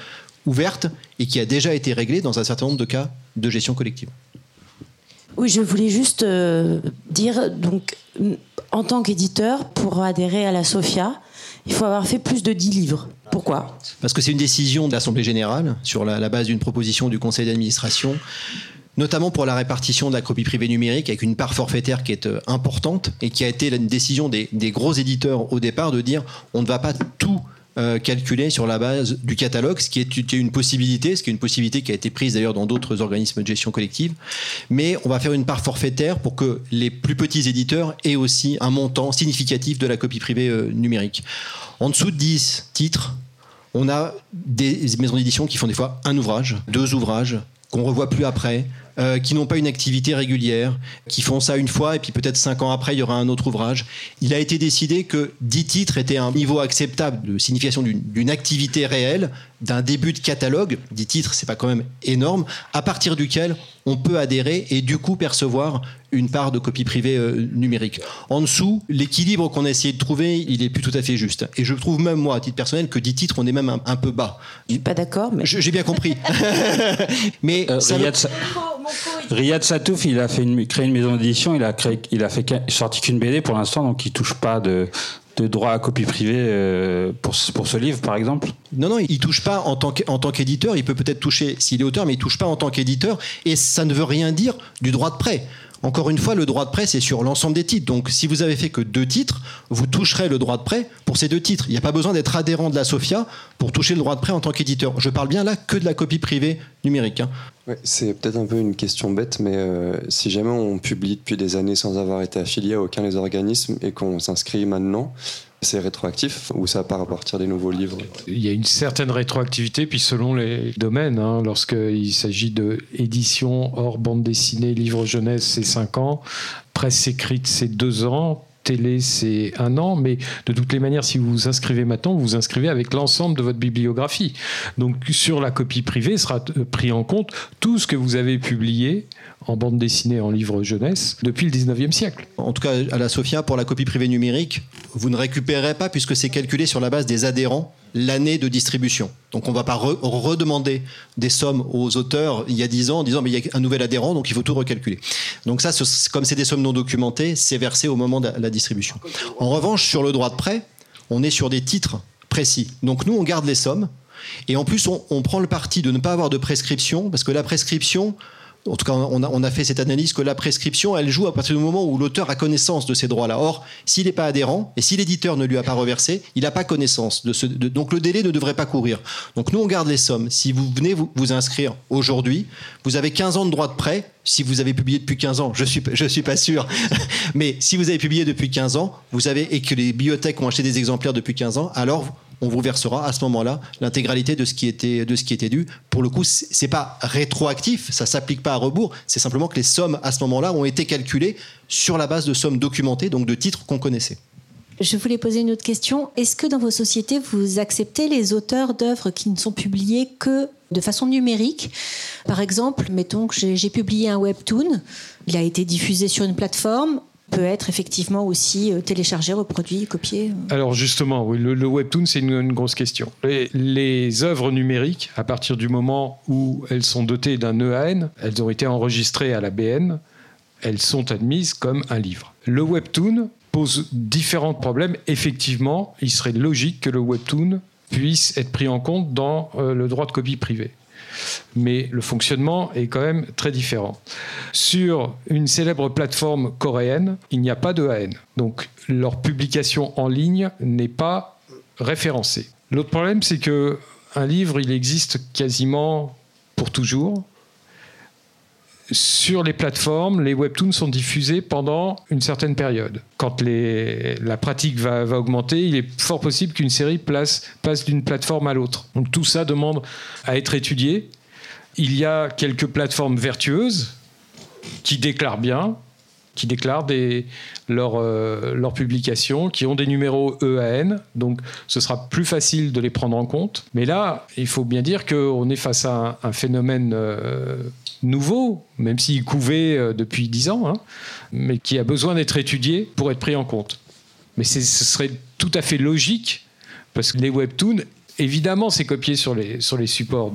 [SPEAKER 9] ouverte et qui a déjà été réglée dans un certain nombre de cas de gestion collective.
[SPEAKER 11] Oui, je voulais juste dire, donc en tant qu'éditeur, pour adhérer à la SOFIA, il faut avoir fait plus de 10 livres. Pourquoi?
[SPEAKER 9] Parce que c'est une décision de l'Assemblée générale sur la, base d'une proposition du Conseil d'administration notamment pour la répartition de la copie privée numérique avec une part forfaitaire qui est euh, importante et qui a été une décision des, des gros éditeurs au départ de dire on ne va pas tout euh, calculé sur la base du catalogue, ce qui est une possibilité, ce qui est une possibilité qui a été prise d'ailleurs dans d'autres organismes de gestion collective. Mais on va faire une part forfaitaire pour que les plus petits éditeurs aient aussi un montant significatif de la copie privée euh, numérique. En dessous de 10 titres, on a des maisons d'édition qui font des fois un ouvrage, deux ouvrages, qu'on revoit plus après, euh, qui n'ont pas une activité régulière, qui font ça une fois et puis peut-être cinq ans après, il y aura un autre ouvrage. Il a été décidé que dix titres étaient un niveau acceptable de signification d'une activité réelle, d'un début de catalogue. Dix titres, c'est pas quand même énorme, à partir duquel on peut adhérer et du coup percevoir une part de copie privée euh, numérique. En dessous, l'équilibre qu'on a essayé de trouver, il est plus tout à fait juste. Et je trouve même moi, à titre personnel, que 10 titres, on est même un, peu bas.
[SPEAKER 11] Je suis pas d'accord, mais...
[SPEAKER 9] J'ai bien compris. mais
[SPEAKER 11] euh,
[SPEAKER 9] ça,
[SPEAKER 12] Riyad Satouf, il a fait une, créé une maison d'édition, il a créé, il a fait sorti qu'une BD pour l'instant, donc il touche pas de, de droit à copie privée euh, pour, ce livre, par exemple
[SPEAKER 9] Non, non, il touche pas en tant qu'éditeur. Il peut peut-être toucher s'il est auteur, mais il touche pas en tant qu'éditeur. Et ça ne veut rien dire du droit de prêt. Encore une fois, le droit de prêt, c'est sur l'ensemble des titres. Donc, si vous avez fait que deux titres, vous toucherez le droit de prêt pour ces deux titres. Il n'y a pas besoin d'être adhérent de la SOFIA pour toucher le droit de prêt en tant qu'éditeur. Je parle bien là que de la copie privée numérique. Hein.
[SPEAKER 13] C'est peut-être un peu une question bête, mais euh, si jamais on publie depuis des années sans avoir été affilié à aucun des organismes et qu'on s'inscrit maintenant, c'est rétroactif ou ça part à partir des nouveaux livres?
[SPEAKER 5] Il y a une certaine rétroactivité, puis selon les domaines, hein, lorsqu'il s'agit de hors bande dessinée, livre jeunesse, c'est 5 ans, presse écrite, c'est 2 ans, télé, c'est un an, mais de toutes les manières, si vous vous inscrivez maintenant, vous vous inscrivez avec l'ensemble de votre bibliographie. Donc sur la copie privée sera euh, pris en compte tout ce que vous avez publié en bande dessinée, en livre jeunesse, depuis le 19e siècle.
[SPEAKER 9] En tout cas, à la Sophia, pour la copie privée numérique, vous ne récupérerez pas, puisque c'est calculé sur la base des adhérents, l'année de distribution. Donc on ne va pas redemander des sommes aux auteurs il y a 10 ans en disant mais il y a un nouvel adhérent, donc il faut tout recalculer. Donc ça, comme c'est des sommes non documentées, c'est versé au moment de la distribution. En revanche, sur le droit de prêt, on est sur des titres précis. Donc nous, on garde les sommes. Et en plus, on prend le parti de ne pas avoir de prescription, parce que la prescription, en tout cas, on a, fait cette analyse que la prescription, elle joue à partir du moment où l'auteur a connaissance de ces droits-là. Or, s'il n'est pas adhérent et si l'éditeur ne lui a pas reversé, il n'a pas connaissance de ce. donc le délai ne devrait pas courir. Donc nous, on garde les sommes. Si vous venez vous, vous inscrire aujourd'hui, vous avez 15 ans de droit de prêt. Si vous avez publié depuis 15 ans, je suis je suis pas sûr, mais si vous avez publié depuis 15 ans, vous avez et que les bibliothèques ont acheté des exemplaires depuis 15 ans, alors on vous versera à ce moment-là l'intégralité de ce qui était de ce qui était dû. Pour le coup, c'est pas rétroactif, ça s'applique pas à rebours, c'est simplement que les sommes à ce moment-là ont été calculées sur la base de sommes documentées, donc de titres qu'on connaissait.
[SPEAKER 14] Je voulais poser une autre question. Est-ce que dans vos sociétés, vous acceptez les auteurs d'œuvres qui ne sont publiées que de façon numérique? Par exemple, mettons que j'ai publié un webtoon, il a été diffusé sur une plateforme, peut être effectivement aussi euh, téléchargé, reproduit, copié
[SPEAKER 5] Alors justement, le, webtoon, c'est une, grosse question. Les, les, œuvres numériques, à partir du moment où elles sont dotées d'un EAN, elles ont été enregistrées à la BN, elles sont admises comme un livre. Le webtoon pose différents problèmes. Effectivement, il serait logique que le webtoon puisse être pris en compte dans euh, le droit de copie privée mais le fonctionnement est quand même très différent. Sur une célèbre plateforme coréenne, il n'y a pas de AN. Donc leur publication en ligne n'est pas référencée. L'autre problème, c'est que un livre, il existe quasiment pour toujours sur les plateformes, les webtoons sont diffusés pendant une certaine période. Quand la pratique va, augmenter, il est fort possible qu'une série passe d'une plateforme à l'autre. Donc tout ça demande à être étudié. Il y a quelques plateformes vertueuses qui déclarent bien, qui déclarent des, euh, leurs, publications, qui ont des numéros EAN, donc ce sera plus facile de les prendre en compte. Mais là, il faut bien dire qu'on est face à un, phénomène euh, nouveau, même s'il couvait euh, depuis dix ans, hein, mais qui a besoin d'être étudié pour être pris en compte. Mais ce serait tout à fait logique, parce que les webtoons Évidemment, c'est copié sur les, sur les supports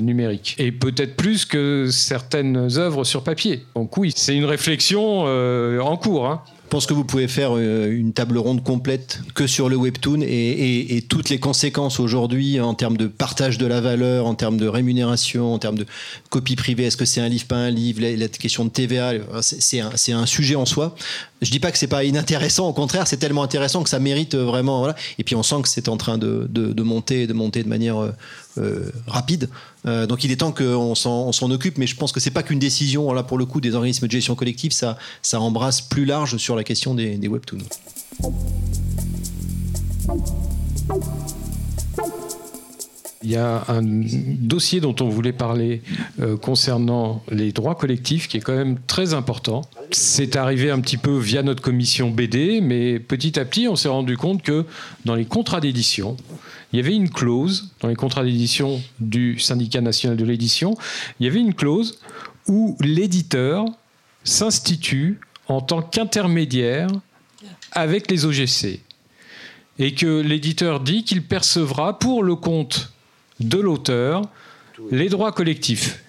[SPEAKER 5] numériques. Et peut-être plus que certaines œuvres sur papier. Donc oui, c'est une réflexion euh, en cours. Hein.
[SPEAKER 9] Je pense que vous pouvez faire euh, une table ronde complète que sur le webtoon et, toutes les conséquences aujourd'hui en termes de partage de la valeur, en termes de rémunération, en termes de copie privée. Est-ce que c'est un livre, pas un livre? La, question de TVA, c'est un, sujet en soi. Je dis pas que c'est pas inintéressant, au contraire, c'est tellement intéressant que ça mérite vraiment. Voilà. Et puis on sent que c'est en train de, de, monter, de monter de manière euh, euh, rapide. Euh, donc il est temps qu'on s'en occupe, mais je pense que c'est pas qu'une décision, là pour le coup, des organismes de gestion collective, ça, ça embrasse plus large sur la question des, des webtoons.
[SPEAKER 5] Il y a un dossier dont on voulait parler euh, concernant les droits collectifs qui est quand même très important. C'est arrivé un petit peu via notre commission BD, mais petit à petit, on s'est rendu compte que dans les contrats d'édition, il y avait une clause, dans les contrats d'édition du syndicat national de l'édition, il y avait une clause où l'éditeur s'institue en tant qu'intermédiaire avec les OGC. Et que l'éditeur dit qu'il percevra pour le compte de l'auteur les droits collectifs.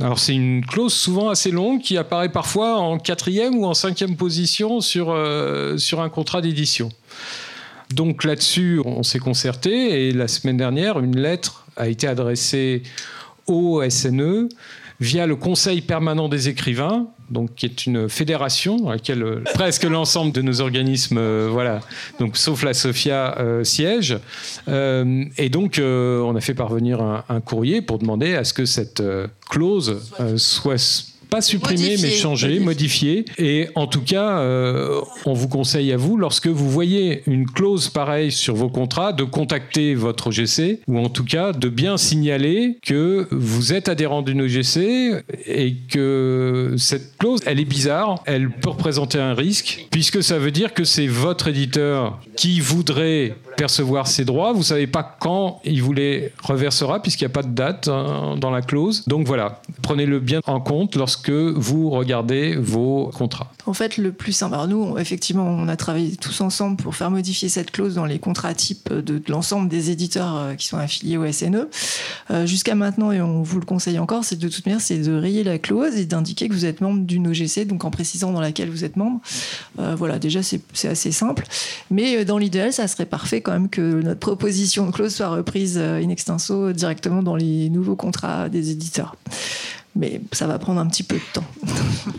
[SPEAKER 5] Alors c'est une clause souvent assez longue qui apparaît parfois en quatrième ou en cinquième position sur, euh, sur un contrat d'édition. Donc là-dessus, on s'est concerté et la semaine dernière, une lettre a été adressée au SNE via le Conseil permanent des écrivains, donc qui est une fédération à laquelle euh, presque l'ensemble de nos organismes, euh, voilà, donc sauf la SOFIA, euh, siège. et donc, on a fait parvenir un, courrier pour demander à ce que cette clause soit pas supprimer, mais changer, modifier. Et en tout cas, euh, on vous conseille à vous, lorsque vous voyez une clause pareille sur vos contrats, de contacter votre OGC, ou en tout cas de bien signaler que vous êtes adhérent d'une OGC et que cette clause, elle est bizarre, elle peut représenter un risque, puisque ça veut dire que c'est votre éditeur qui voudrait percevoir ses droits. Vous savez pas quand il vous les reversera puisqu'il n'y a pas de date hein, dans la clause. Donc voilà, prenez-le bien en compte lorsque vous regardez vos contrats.
[SPEAKER 7] En fait, le plus simple, alors nous, effectivement, on a travaillé tous ensemble pour faire modifier cette clause dans les contrats types de, l'ensemble des éditeurs euh, qui sont affiliés au SNE. Euh, jusqu'à maintenant, et on vous le conseille encore, c'est de toute manière, c'est de rayer la clause et d'indiquer que vous êtes membre d'une OGC, donc en précisant dans laquelle vous êtes membre. Euh, voilà, déjà, c'est assez simple. Mais dans l'idéal, ça serait parfait quand même que notre proposition de clause soit reprise in extenso directement dans les nouveaux contrats des éditeurs mais ça va prendre un petit peu de temps.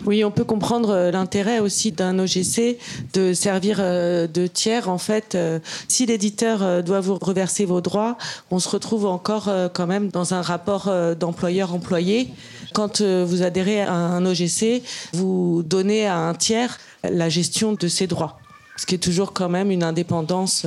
[SPEAKER 6] Oui, on peut comprendre euh, l'intérêt aussi d'un OGC de servir euh, de tiers. En fait, euh, si l'éditeur doit vous reverser vos droits, on se retrouve encore quand même dans un rapport d'employeur-employé. Quand vous adhérez à un OGC, vous donnez à un tiers la gestion de ses droits, ce qui est toujours quand même une indépendance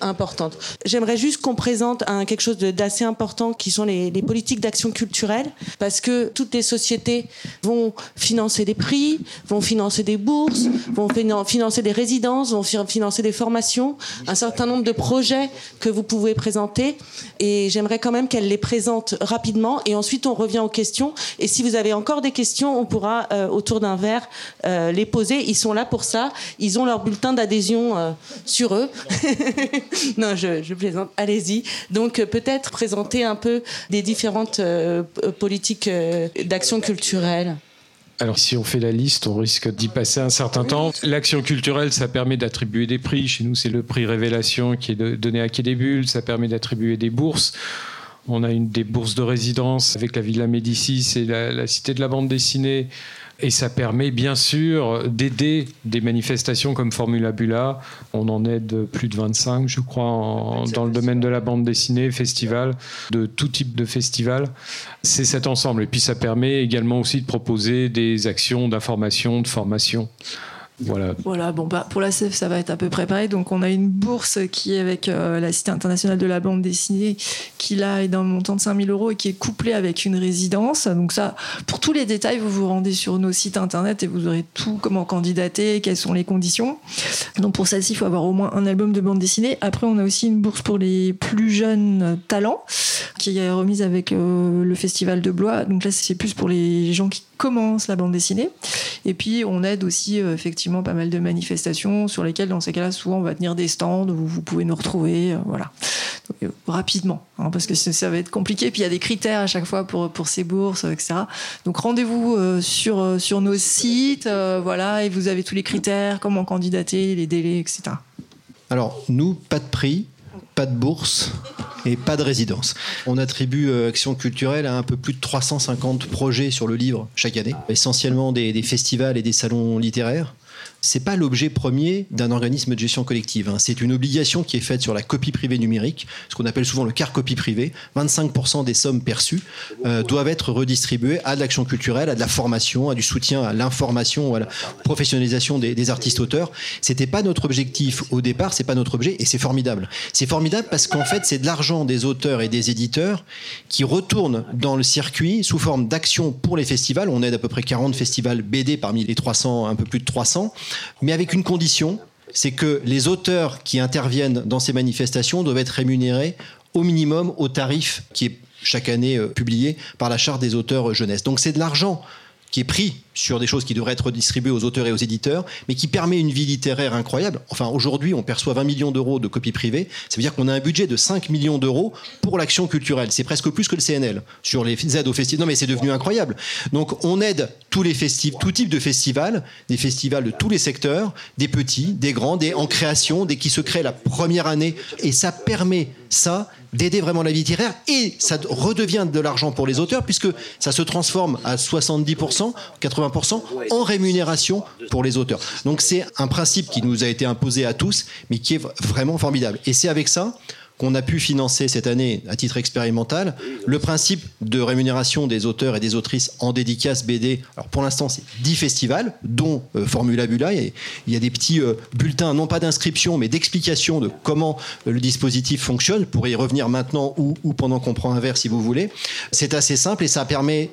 [SPEAKER 6] importante. J'aimerais juste qu'on présente un, quelque chose d'assez important qui sont les, politiques d'action culturelle, parce que toutes les sociétés vont financer des prix, vont financer des bourses, vont financer des résidences, vont financer des formations, un certain nombre de projets que vous pouvez présenter. Et j'aimerais quand même qu'elle les présente rapidement. Et ensuite, on revient aux questions. Et si vous avez encore des questions, on pourra, euh, autour d'un verre, euh, les poser. Ils sont là pour ça. Ils ont leur bulletin d'adhésion euh, sur eux. non, je, plaisante. Allez-y. Donc euh, peut-être présenter un peu des différentes euh, politiques euh, d'action culturelle.
[SPEAKER 5] Alors si on fait la liste, on risque d'y passer un certain temps. L'action culturelle, ça permet d'attribuer des prix. Chez nous, c'est le prix Révélation qui est donné à Quai des Bulles. Ça permet d'attribuer des bourses. On a une des bourses de résidence avec la Villa Médicis et la Cité de la bande dessinée. Et ça permet bien sûr d'aider des manifestations comme Formula Bula. On en aide plus de 25, je crois, dans le domaine de la bande dessinée, festival, de tout type de festival. C'est cet ensemble. Et puis ça permet également aussi de proposer des actions d'information, de formation. Voilà.
[SPEAKER 7] Bon, bah, pour la CEF, ça va être à peu près pareil. Donc, on a une bourse qui est avec euh, la Cité internationale de la bande dessinée, qui là est d'un montant de 5000 euros et qui est couplée avec une résidence. Donc, ça, pour tous les détails, vous vous rendez sur nos sites internet et vous aurez tout, comment candidater, quelles sont les conditions. Donc, pour celle-ci, il faut avoir au moins un album de bande dessinée. Après, on a aussi une bourse pour les plus jeunes talents, qui est remise avec euh, le Festival de Blois. Donc, là, c'est plus pour les gens qui commencent la bande dessinée. Et puis, on aide aussi, euh, effectivement, pas mal de manifestations sur lesquelles, dans ces cas-là, souvent on va tenir des stands où vous pouvez nous retrouver. Euh, voilà. Euh, rapidement, hein, parce que ça va être compliqué. Puis il y a des critères à chaque fois pour, pour ces bourses, etc. Donc rendez-vous sur, sur nos sites, voilà, et vous avez tous les critères, comment candidater, les délais, etc.
[SPEAKER 9] Alors, nous, pas de prix, pas de bourse et pas de résidence. On attribue Action culturelle à un peu plus de 350 projets sur le livre chaque année, essentiellement des festivals et des salons littéraires c'est pas l'objet premier d'un organisme de gestion collective. Hein. C'est une obligation qui est faite sur la copie privée numérique, ce qu'on appelle souvent le car copie privée. 25% des sommes perçues euh, doivent être redistribuées à de l'action culturelle, à de la formation, à du soutien à l'information, à la professionnalisation des, artistes-auteurs. C'était pas notre objectif au départ, c'est pas notre objet, et c'est formidable. C'est formidable parce qu'en fait, c'est de l'argent des auteurs et des éditeurs qui retourne dans le circuit sous forme d'action pour les festivals. On aide à peu près 40 festivals BD parmi les 300, un peu plus de 300 mais avec une condition, c'est que les auteurs qui interviennent dans ces manifestations doivent être rémunérés au minimum au tarif qui est chaque année euh, publié par la charte des auteurs jeunesse. Donc c'est de l'argent qui est pris sur des choses qui devraient être distribuées aux auteurs et aux éditeurs, mais qui permet une vie littéraire incroyable. Enfin, aujourd'hui, on perçoit 20 millions d'euros de copies privées. Ça veut dire qu'on a un budget de 5 millions d'euros pour l'action culturelle. C'est presque plus que le CNL sur les aides aux festivals. Non, mais c'est devenu incroyable. Donc, on aide tous les festivals, tout type de festivals, des festivals de tous les secteurs, des petits, des grands, des en création, des qui se créent la première année. Et ça permet ça d'aider vraiment la vie littéraire et ça redevient de l'argent pour les auteurs puisque ça se transforme à 70%, 80% en rémunération pour les auteurs. Donc c'est un principe qui nous a été imposé à tous mais qui est vraiment formidable. Et c'est avec ça qu'on a pu financer cette année à titre expérimental le principe de rémunération des auteurs et des autrices en dédicace BD. Alors pour l'instant, c'est 10 festivals, dont euh, Formula Bula. Il y a des petits euh, bulletins, non pas d'inscription, mais d'explication de comment euh, le dispositif fonctionne. Pour y revenir maintenant ou, ou pendant qu'on prend un verre, si vous voulez. C'est assez simple et ça permet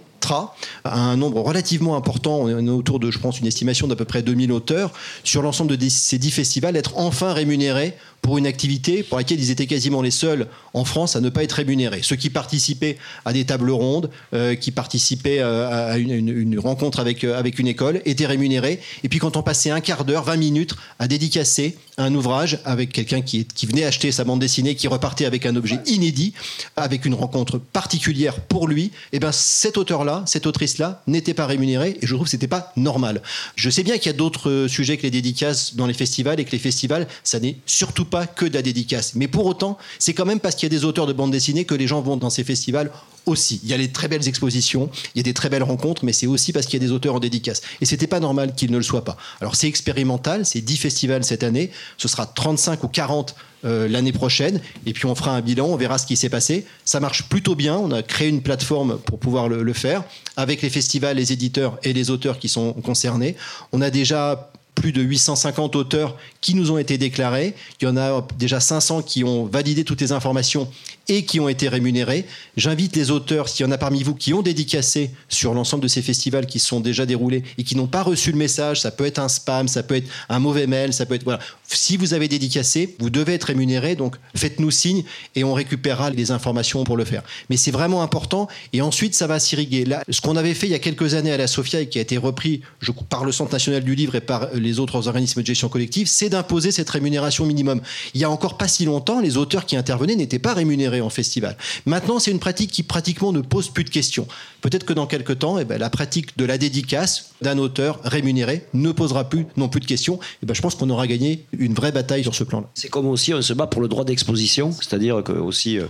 [SPEAKER 9] à un nombre relativement important, on est autour de, je pense, une estimation d'à peu près 2000 auteurs, sur l'ensemble de ces 10 festivals, être enfin rémunérés pour une activité pour laquelle ils étaient quasiment les seuls en France à ne pas être rémunérés. Ceux qui participaient à des tables rondes, euh, qui participaient euh, à une, rencontre avec, euh, avec une école, étaient rémunérés. Et puis quand on passait un quart d'heure, 20 minutes à dédicacer un ouvrage avec quelqu'un qui, qui venait acheter sa bande dessinée, qui repartait avec un objet inédit, avec une rencontre particulière pour lui, et eh ben cet auteur-là, cette autrice-là, n'était pas rémunérée et je trouve que c'était pas normal. Je sais bien qu'il y a d'autres sujets que les dédicaces dans les festivals et que les festivals, ça n'est surtout pas que de la dédicace. Mais pour autant, c'est quand même parce qu'il y a des auteurs de bande dessinée que les gens vont dans ces festivals aussi. Il y a des très belles expositions, il y a des très belles rencontres, mais c'est aussi parce qu'il y a des auteurs en dédicace. Et c'était pas normal qu'ils ne le soient pas. Alors c'est expérimental, c'est 10 festivals cette année, ce sera 35 ou 40 euh, l'année prochaine, et puis on fera un bilan, on verra ce qui s'est passé. Ça marche plutôt bien, on a créé une plateforme pour pouvoir le, le faire, avec les festivals, les éditeurs et les auteurs qui sont concernés. On a déjà plus de 850 auteurs qui nous ont été déclarés. Il y en a déjà 500 qui ont validé toutes les informations et qui ont été rémunérés. J'invite les auteurs, s'il y en a parmi vous qui ont dédicacé sur l'ensemble de ces festivals qui sont déjà déroulés et qui n'ont pas reçu le message, ça peut être un spam, ça peut être un mauvais mail, ça peut être voilà. Si vous avez dédicacé, vous devez être rémunéré, donc faites-nous signe et on récupérera les informations pour le faire. Mais c'est vraiment important et ensuite ça va s'irriguer. Là, ce qu'on avait fait il y a quelques années à la Sofia et qui a été repris par le Centre national du livre et par les autres organismes de gestion collective, c'est d'imposer cette rémunération minimum. Il y a encore pas si longtemps, les auteurs qui intervenaient n'étaient pas rémunérés en festival. Maintenant, c'est une pratique qui pratiquement ne pose plus de questions. Peut-être que dans quelques temps, eh ben, la pratique de la dédicace d'un auteur rémunéré ne posera plus non plus de questions. Eh ben, je pense qu'on aura gagné une vraie bataille sur ce plan-là.
[SPEAKER 1] C'est comme aussi on se bat pour le droit d'exposition, c'est-à-dire que aussi euh,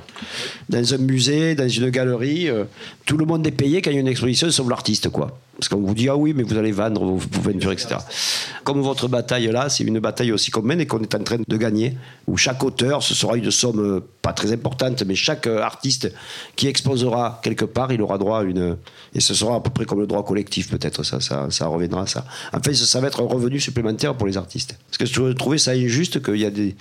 [SPEAKER 1] dans un musée, dans une galerie, euh, tout le monde est payé quand il y a une exposition, sauf l'artiste, quoi. Parce qu'on vous dit, ah oui, mais vous allez vendre vos, vos etc. Comme votre bataille là, c'est une bataille aussi qu'on mène et qu'on est en train de gagner, où chaque auteur, ce sera une somme euh, pas très importante, mais chaque euh, artiste qui exposera quelque part, il aura droit à une. Et ce sera à peu près comme le droit collectif, peut-être, ça, ça, reviendra à ça. En fait, ça va être un revenu supplémentaire pour les artistes. Parce que je trouvais ça injuste qu'il y a des.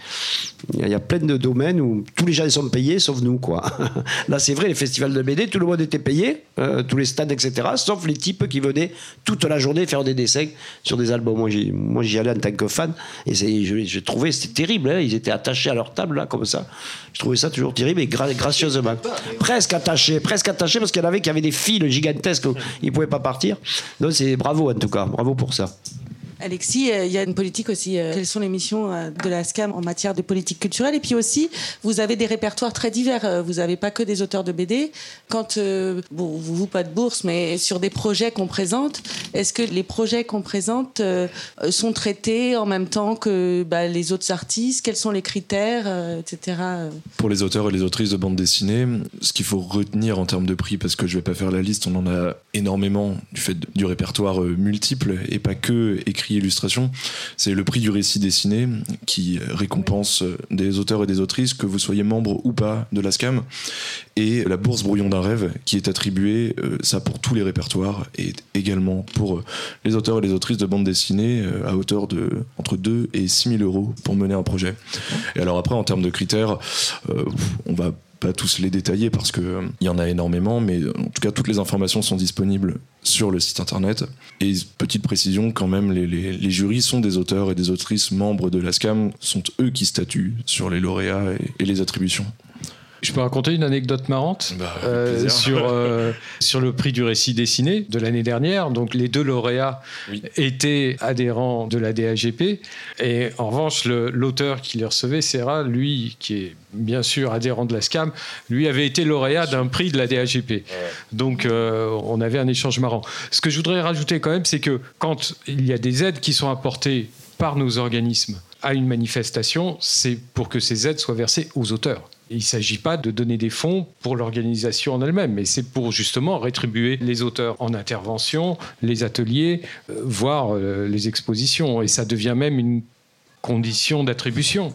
[SPEAKER 1] Il y a plein de domaines où tous les gens sont payés, sauf nous, quoi. Là, c'est vrai, les festivals de BD, tout le monde était payé, euh, tous les stands, etc., sauf les types qui toute la journée faire des dessins sur des albums. Moi, j'y, moi, j'y allais en tant que fan, et c'est, je, trouvais c'était terrible. Hein. ils étaient attachés à leur table là, comme ça. Je trouvais ça toujours terrible et gracieusement, presque attachés, presque attachés, parce qu'il y en avait qui avaient des fils gigantesques, ils pouvaient pas partir. Donc c'est bravo en tout cas, bravo pour ça.
[SPEAKER 6] Alexis, euh, il y a une politique aussi. Euh, quelles sont les missions euh, de la SCAM en matière de politique culturelle? Et puis aussi, vous avez des répertoires très divers. Vous n'avez pas que des auteurs de BD. Quand, bon, vous vous pas de bourse, mais sur des projets qu'on présente, est-ce que les projets qu'on présente sont traités en même temps que bah, les autres artistes? Quels sont les critères, etc.
[SPEAKER 8] Pour les auteurs et les autrices de bande dessinée, ce qu'il faut retenir en termes de prix, parce que je vais pas faire la liste, on en a énormément du fait du répertoire multiple et pas que écrit illustration, c'est le prix du récit dessiné qui récompense des auteurs et des autrices, que vous soyez membre ou pas de la SCAM, et la bourse Brouillon d'un rêve qui est attribuée, euh, ça pour tous les répertoires, et également pour euh, les auteurs et les autrices de bande dessinée euh, à hauteur de entre 2 et 6 000 euros pour mener un projet. Et alors après, en termes de critères, on va pas tous les détailler parce que euh, y en a énormément, mais en tout cas toutes les informations sont disponibles sur le site internet. Et petite précision quand même, les, les, jurys sont des auteurs et des autrices membres de la SCAM, sont eux qui statuent sur les lauréats et, les attributions.
[SPEAKER 5] Je peux raconter une anecdote marrante
[SPEAKER 8] Bah,
[SPEAKER 5] euh, sur, euh, sur le prix du récit dessiné de l'année dernière. Donc les deux lauréats étaient adhérents de la DAGP. Et en revanche, le- l'auteur qui les recevait, Serra, lui, qui est bien sûr adhérent de la SCAM, lui avait été lauréat d'un prix de la DAGP. Donc euh, on avait un échange marrant. Ce que je voudrais rajouter quand même, c'est que quand il y a des aides qui sont apportées par nos organismes à une manifestation, c'est pour que ces aides soient versées aux auteurs. Il ne s'agit pas de donner des fonds pour l'organisation en elle-même, mais c'est pour justement rétribuer les auteurs en intervention, les ateliers, euh, voire euh, les expositions. Et ça devient même une condition d'attribution.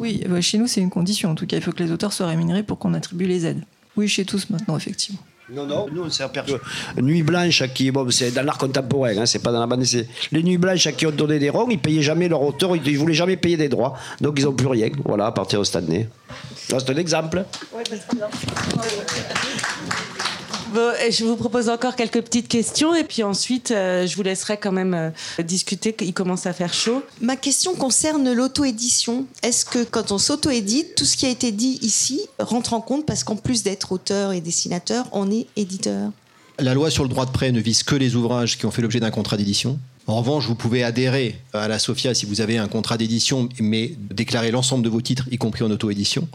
[SPEAKER 7] Oui, euh, chez nous, c'est une condition. En tout cas, il faut que les auteurs soient rémunérés pour qu'on attribue les aides. Oui, chez tous maintenant, effectivement.
[SPEAKER 1] Non, non, nous on s'est aperçu. Nuit blanche, qui, bon, c'est dans l'art contemporain, hein, c'est pas dans la bande dessinée. Les nuits blanches à qui ont donné des ronds, ils payaient jamais leur auteur, ils, ils voulaient jamais payer des droits, donc ils n'ont plus rien. Voilà, à partir de cette année. C'est un exemple.
[SPEAKER 6] Bon, et je vous propose encore quelques petites questions et puis ensuite euh, je vous laisserai quand même euh, discuter. Il commence à faire chaud.
[SPEAKER 15] Ma question concerne l'auto-édition. Est-ce que quand on s'auto-édite, tout ce qui a été dit ici rentre en compte parce qu'en plus d'être auteur et dessinateur, on est éditeur?
[SPEAKER 9] La loi sur le droit de prêt ne vise que les ouvrages qui ont fait l'objet d'un contrat d'édition. En revanche, vous pouvez adhérer à la SOFIA si vous avez un contrat d'édition, mais déclarer l'ensemble de vos titres, y compris en auto-édition.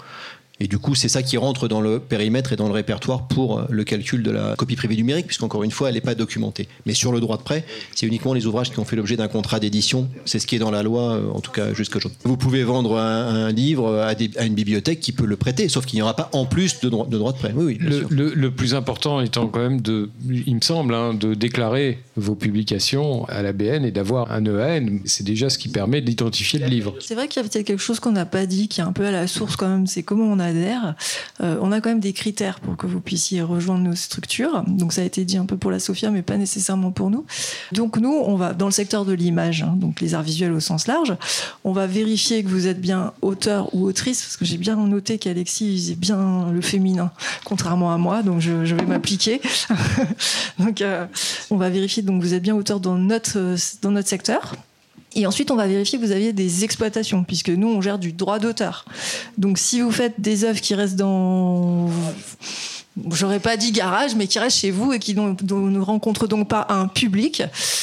[SPEAKER 9] Et du coup, c'est ça qui rentre dans le périmètre et dans le répertoire pour euh, le calcul de la copie privée numérique, puisqu'encore une fois, elle n'est pas documentée. Mais sur le droit de prêt, c'est uniquement les ouvrages qui ont fait l'objet d'un contrat d'édition. C'est ce qui est dans la loi, euh, en tout cas jusqu'à aujourd'hui. Vous pouvez vendre un, un livre à, des- à une bibliothèque qui peut le prêter, sauf qu'il n'y aura pas en plus de, droit- de droit de prêt. Oui, oui, bien
[SPEAKER 5] Le,
[SPEAKER 9] sûr.
[SPEAKER 5] le- le plus important étant quand même de, il me semble, hein, de déclarer vos publications à la BN et d'avoir un EAN. C'est déjà ce qui permet d'identifier le livre.
[SPEAKER 7] C'est vrai qu'il y a peut-être quelque chose qu'on n'a pas dit, qui est un peu à la source quand même, c'est comment on Euh, on a quand même des critères pour que vous puissiez rejoindre nos structures. Donc ça a été dit un peu pour la Sophia, mais pas nécessairement pour nous. Donc nous, on va dans le secteur de l'image, hein, donc les arts visuels au sens large. On va vérifier que vous êtes bien auteur ou autrice, parce que j'ai bien noté qu'Alexis visait bien le féminin, contrairement à moi, donc je, vais m'appliquer. donc euh, on va vérifier donc vous êtes bien auteur dans notre dans notre secteur. Et ensuite, on va vérifier que vous aviez des exploitations, puisque nous, on gère du droit d'auteur. Donc, si vous faites des œuvres qui restent dans. J'aurais pas dit garage, mais qui restent chez vous et qui ne rencontrent donc pas un public,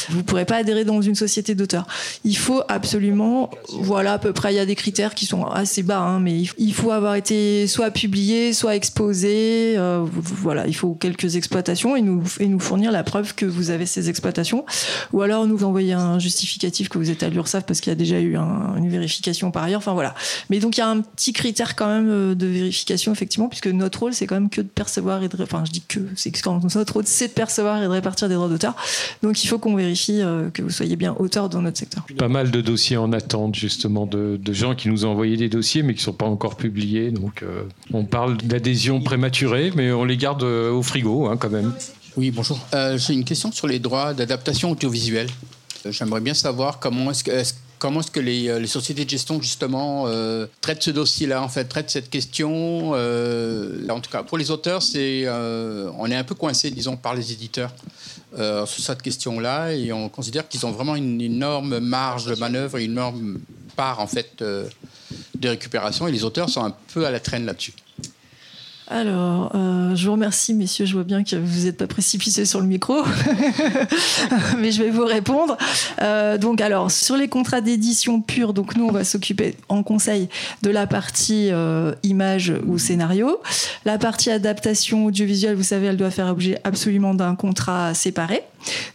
[SPEAKER 7] vous pourrez pas adhérer dans une société d'auteurs. Il faut absolument, voilà, à peu près, il y a des critères qui sont assez bas, hein, mais il faut avoir été soit publié, soit exposé, euh, voilà, il faut quelques exploitations et nous, et nous fournir la preuve que vous avez ces exploitations, ou alors nous envoyer un justificatif que vous êtes à l'URSSAF parce qu'il y a déjà eu un- une vérification par ailleurs, enfin voilà. Mais donc il y a un petit critère quand même euh, de vérification, effectivement, puisque notre rôle, c'est quand même que de percevoir et de, enfin je dis que, c'est quand notre rôle, c'est de percevoir et de répartir des droits d'auteur, donc il faut qu'on vérifie euh, que vous soyez bien auteur dans notre secteur.
[SPEAKER 5] Pas mal de dossiers en attente, justement, de, de gens qui nous ont envoyé des dossiers, mais qui ne sont pas encore publiés. Donc, euh, on parle d'adhésion prématurée, mais on les garde euh, au frigo, hein, quand même.
[SPEAKER 16] Oui, bonjour. Euh, J'ai une question sur les droits d'adaptation audiovisuelle. J'aimerais bien savoir comment est-ce que, comment est-ce que les, euh, les sociétés de gestion, justement, euh, traitent ce dossier-là, en fait, traitent cette question. euh, en tout cas, pour les auteurs, on est un peu coincé, disons, par les éditeurs sur cette question-là, et on considère qu'ils ont vraiment une énorme marge de manœuvre une énorme part, en fait, de récupération, et les auteurs sont un peu à la traîne là-dessus.
[SPEAKER 7] Alors, euh, je vous remercie, messieurs. Je vois bien que vous n'êtes pas précipités sur le micro, mais je vais vous répondre. Euh, donc, alors, sur les contrats d'édition pure, donc nous, on va s'occuper en conseil de la partie euh, image ou scénario. La partie adaptation audiovisuelle, vous savez, elle doit faire objet absolument d'un contrat séparé.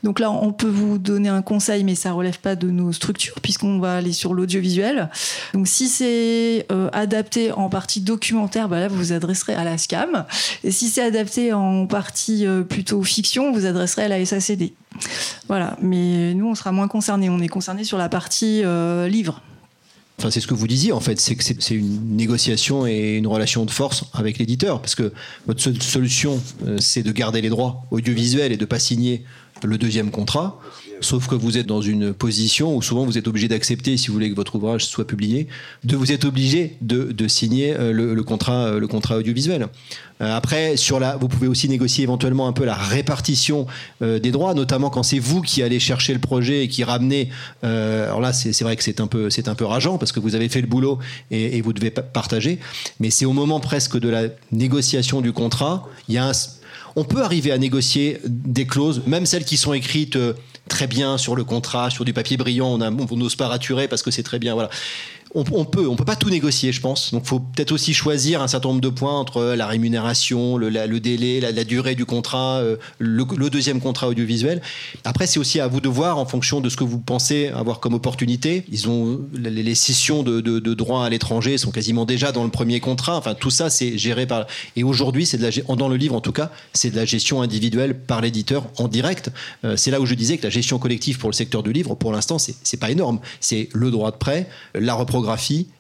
[SPEAKER 7] Donc là, on peut vous donner un conseil, mais ça relève pas de nos structures, puisqu'on va aller sur l'audiovisuel. Donc si c'est euh, adapté en partie documentaire, bah là, vous vous adresserez à la SCAM. Et si c'est adapté en partie euh, plutôt fiction, vous adresserez à la SACD. Voilà, mais nous, on sera moins concernés. On est concernés sur la partie euh, livre.
[SPEAKER 9] Enfin, c'est ce que vous disiez, en fait, c'est que c'est une négociation et une relation de force avec l'éditeur, parce que votre seule solution, c'est de garder les droits audiovisuels et de pas signer le deuxième contrat. Sauf que vous êtes dans une position où souvent vous êtes obligé d'accepter, si vous voulez que votre ouvrage soit publié, de vous êtes obligé de, signer euh, le, contrat, euh, le contrat audiovisuel. Euh, Après, sur la, vous pouvez aussi négocier éventuellement un peu la répartition des droits, notamment quand c'est vous qui allez chercher le projet et qui ramenez. alors là, c'est vrai que c'est un peu, un peu rageant parce que vous avez fait le boulot et, et vous devez pa- partager. Mais c'est au moment presque de la négociation du contrat, il y a un, on peut arriver à négocier des clauses, même celles qui sont écrites euh, très bien sur le contrat, sur du papier brillant, on n'ose pas raturer parce que c'est très bien. Voilà. On, on peut, on peut pas tout négocier, je pense. Donc, faut peut-être aussi choisir un certain nombre de points entre la rémunération, le, la- le délai, la, durée du contrat, euh, le, deuxième contrat audiovisuel. Après, c'est aussi à vous de voir en fonction de ce que vous pensez avoir comme opportunité. Ils ont les, les de, droits à l'étranger sont quasiment déjà dans le premier contrat. Enfin, tout ça, c'est géré par. Et aujourd'hui, c'est dans le livre en tout cas, c'est de la gestion individuelle par l'éditeur en direct. Euh, c'est là où je disais que la gestion collective pour le secteur du livre, pour l'instant, c'est pas énorme. C'est le droit de prêt, la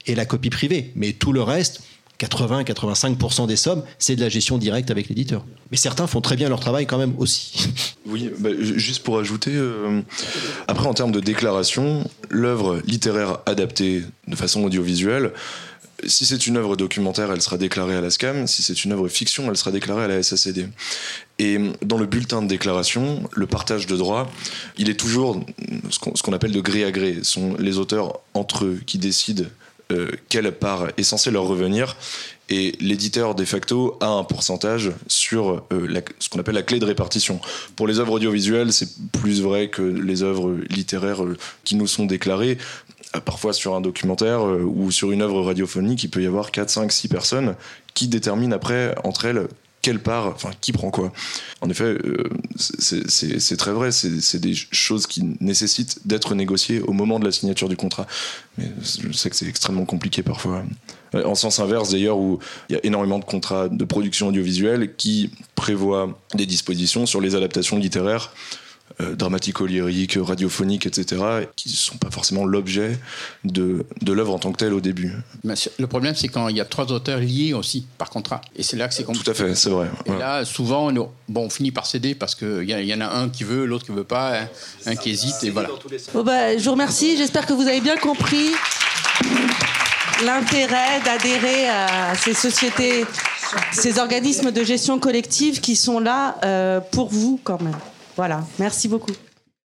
[SPEAKER 9] et la copie privée. Mais tout le reste. 80-85% des sommes, c'est de la gestion directe avec l'éditeur. Mais certains font très bien leur travail quand même aussi.
[SPEAKER 8] Oui, bah, ju- juste pour ajouter, euh, après en termes de déclaration, l'œuvre littéraire adaptée de façon audiovisuelle, si c'est une œuvre documentaire, elle sera déclarée à la SCAM. Si c'est une œuvre fiction, elle sera déclarée à la SACD. Et dans le bulletin de déclaration, le partage de droits, il est toujours ce qu'on appelle de gré à gré. Ce sont les auteurs entre eux qui décident euh, quelle part est censée leur revenir. Et l'éditeur de facto a un pourcentage sur euh, ce qu'on appelle la clé de répartition. Pour les œuvres audiovisuelles, c'est plus vrai que les œuvres littéraires euh, qui nous sont déclarées. Euh, Parfois sur un documentaire euh, ou sur une œuvre radiophonique, il peut y avoir 4, 5, 6 personnes qui déterminent après entre elles quelle part, enfin qui prend quoi. En effet, euh, c'est- très vrai, c'est des choses qui nécessitent d'être négociées au moment de la signature du contrat. Mais je sais que c'est extrêmement compliqué parfois. En sens inverse d'ailleurs, où il y a énormément de contrats de production audiovisuelle qui prévoient des dispositions sur les adaptations littéraires dramatico-lyriques, radiophoniques, etc., qui ne sont pas forcément l'objet de, de l'œuvre en tant que telle au début.
[SPEAKER 16] Mais le problème, c'est quand il y a trois auteurs liés aussi par contrat. Et c'est là que c'est compliqué.
[SPEAKER 8] Tout à fait, c'est vrai.
[SPEAKER 16] Et là, souvent, on, bon, on finit par céder parce qu'il y, en a un qui veut, l'autre qui veut pas, un, un qui hésite, et voilà.
[SPEAKER 6] Bon bah, je vous remercie. J'espère que vous avez bien compris l'intérêt d'adhérer à ces sociétés, ces organismes de gestion collective qui sont là euh, pour vous quand même. Voilà. Merci beaucoup.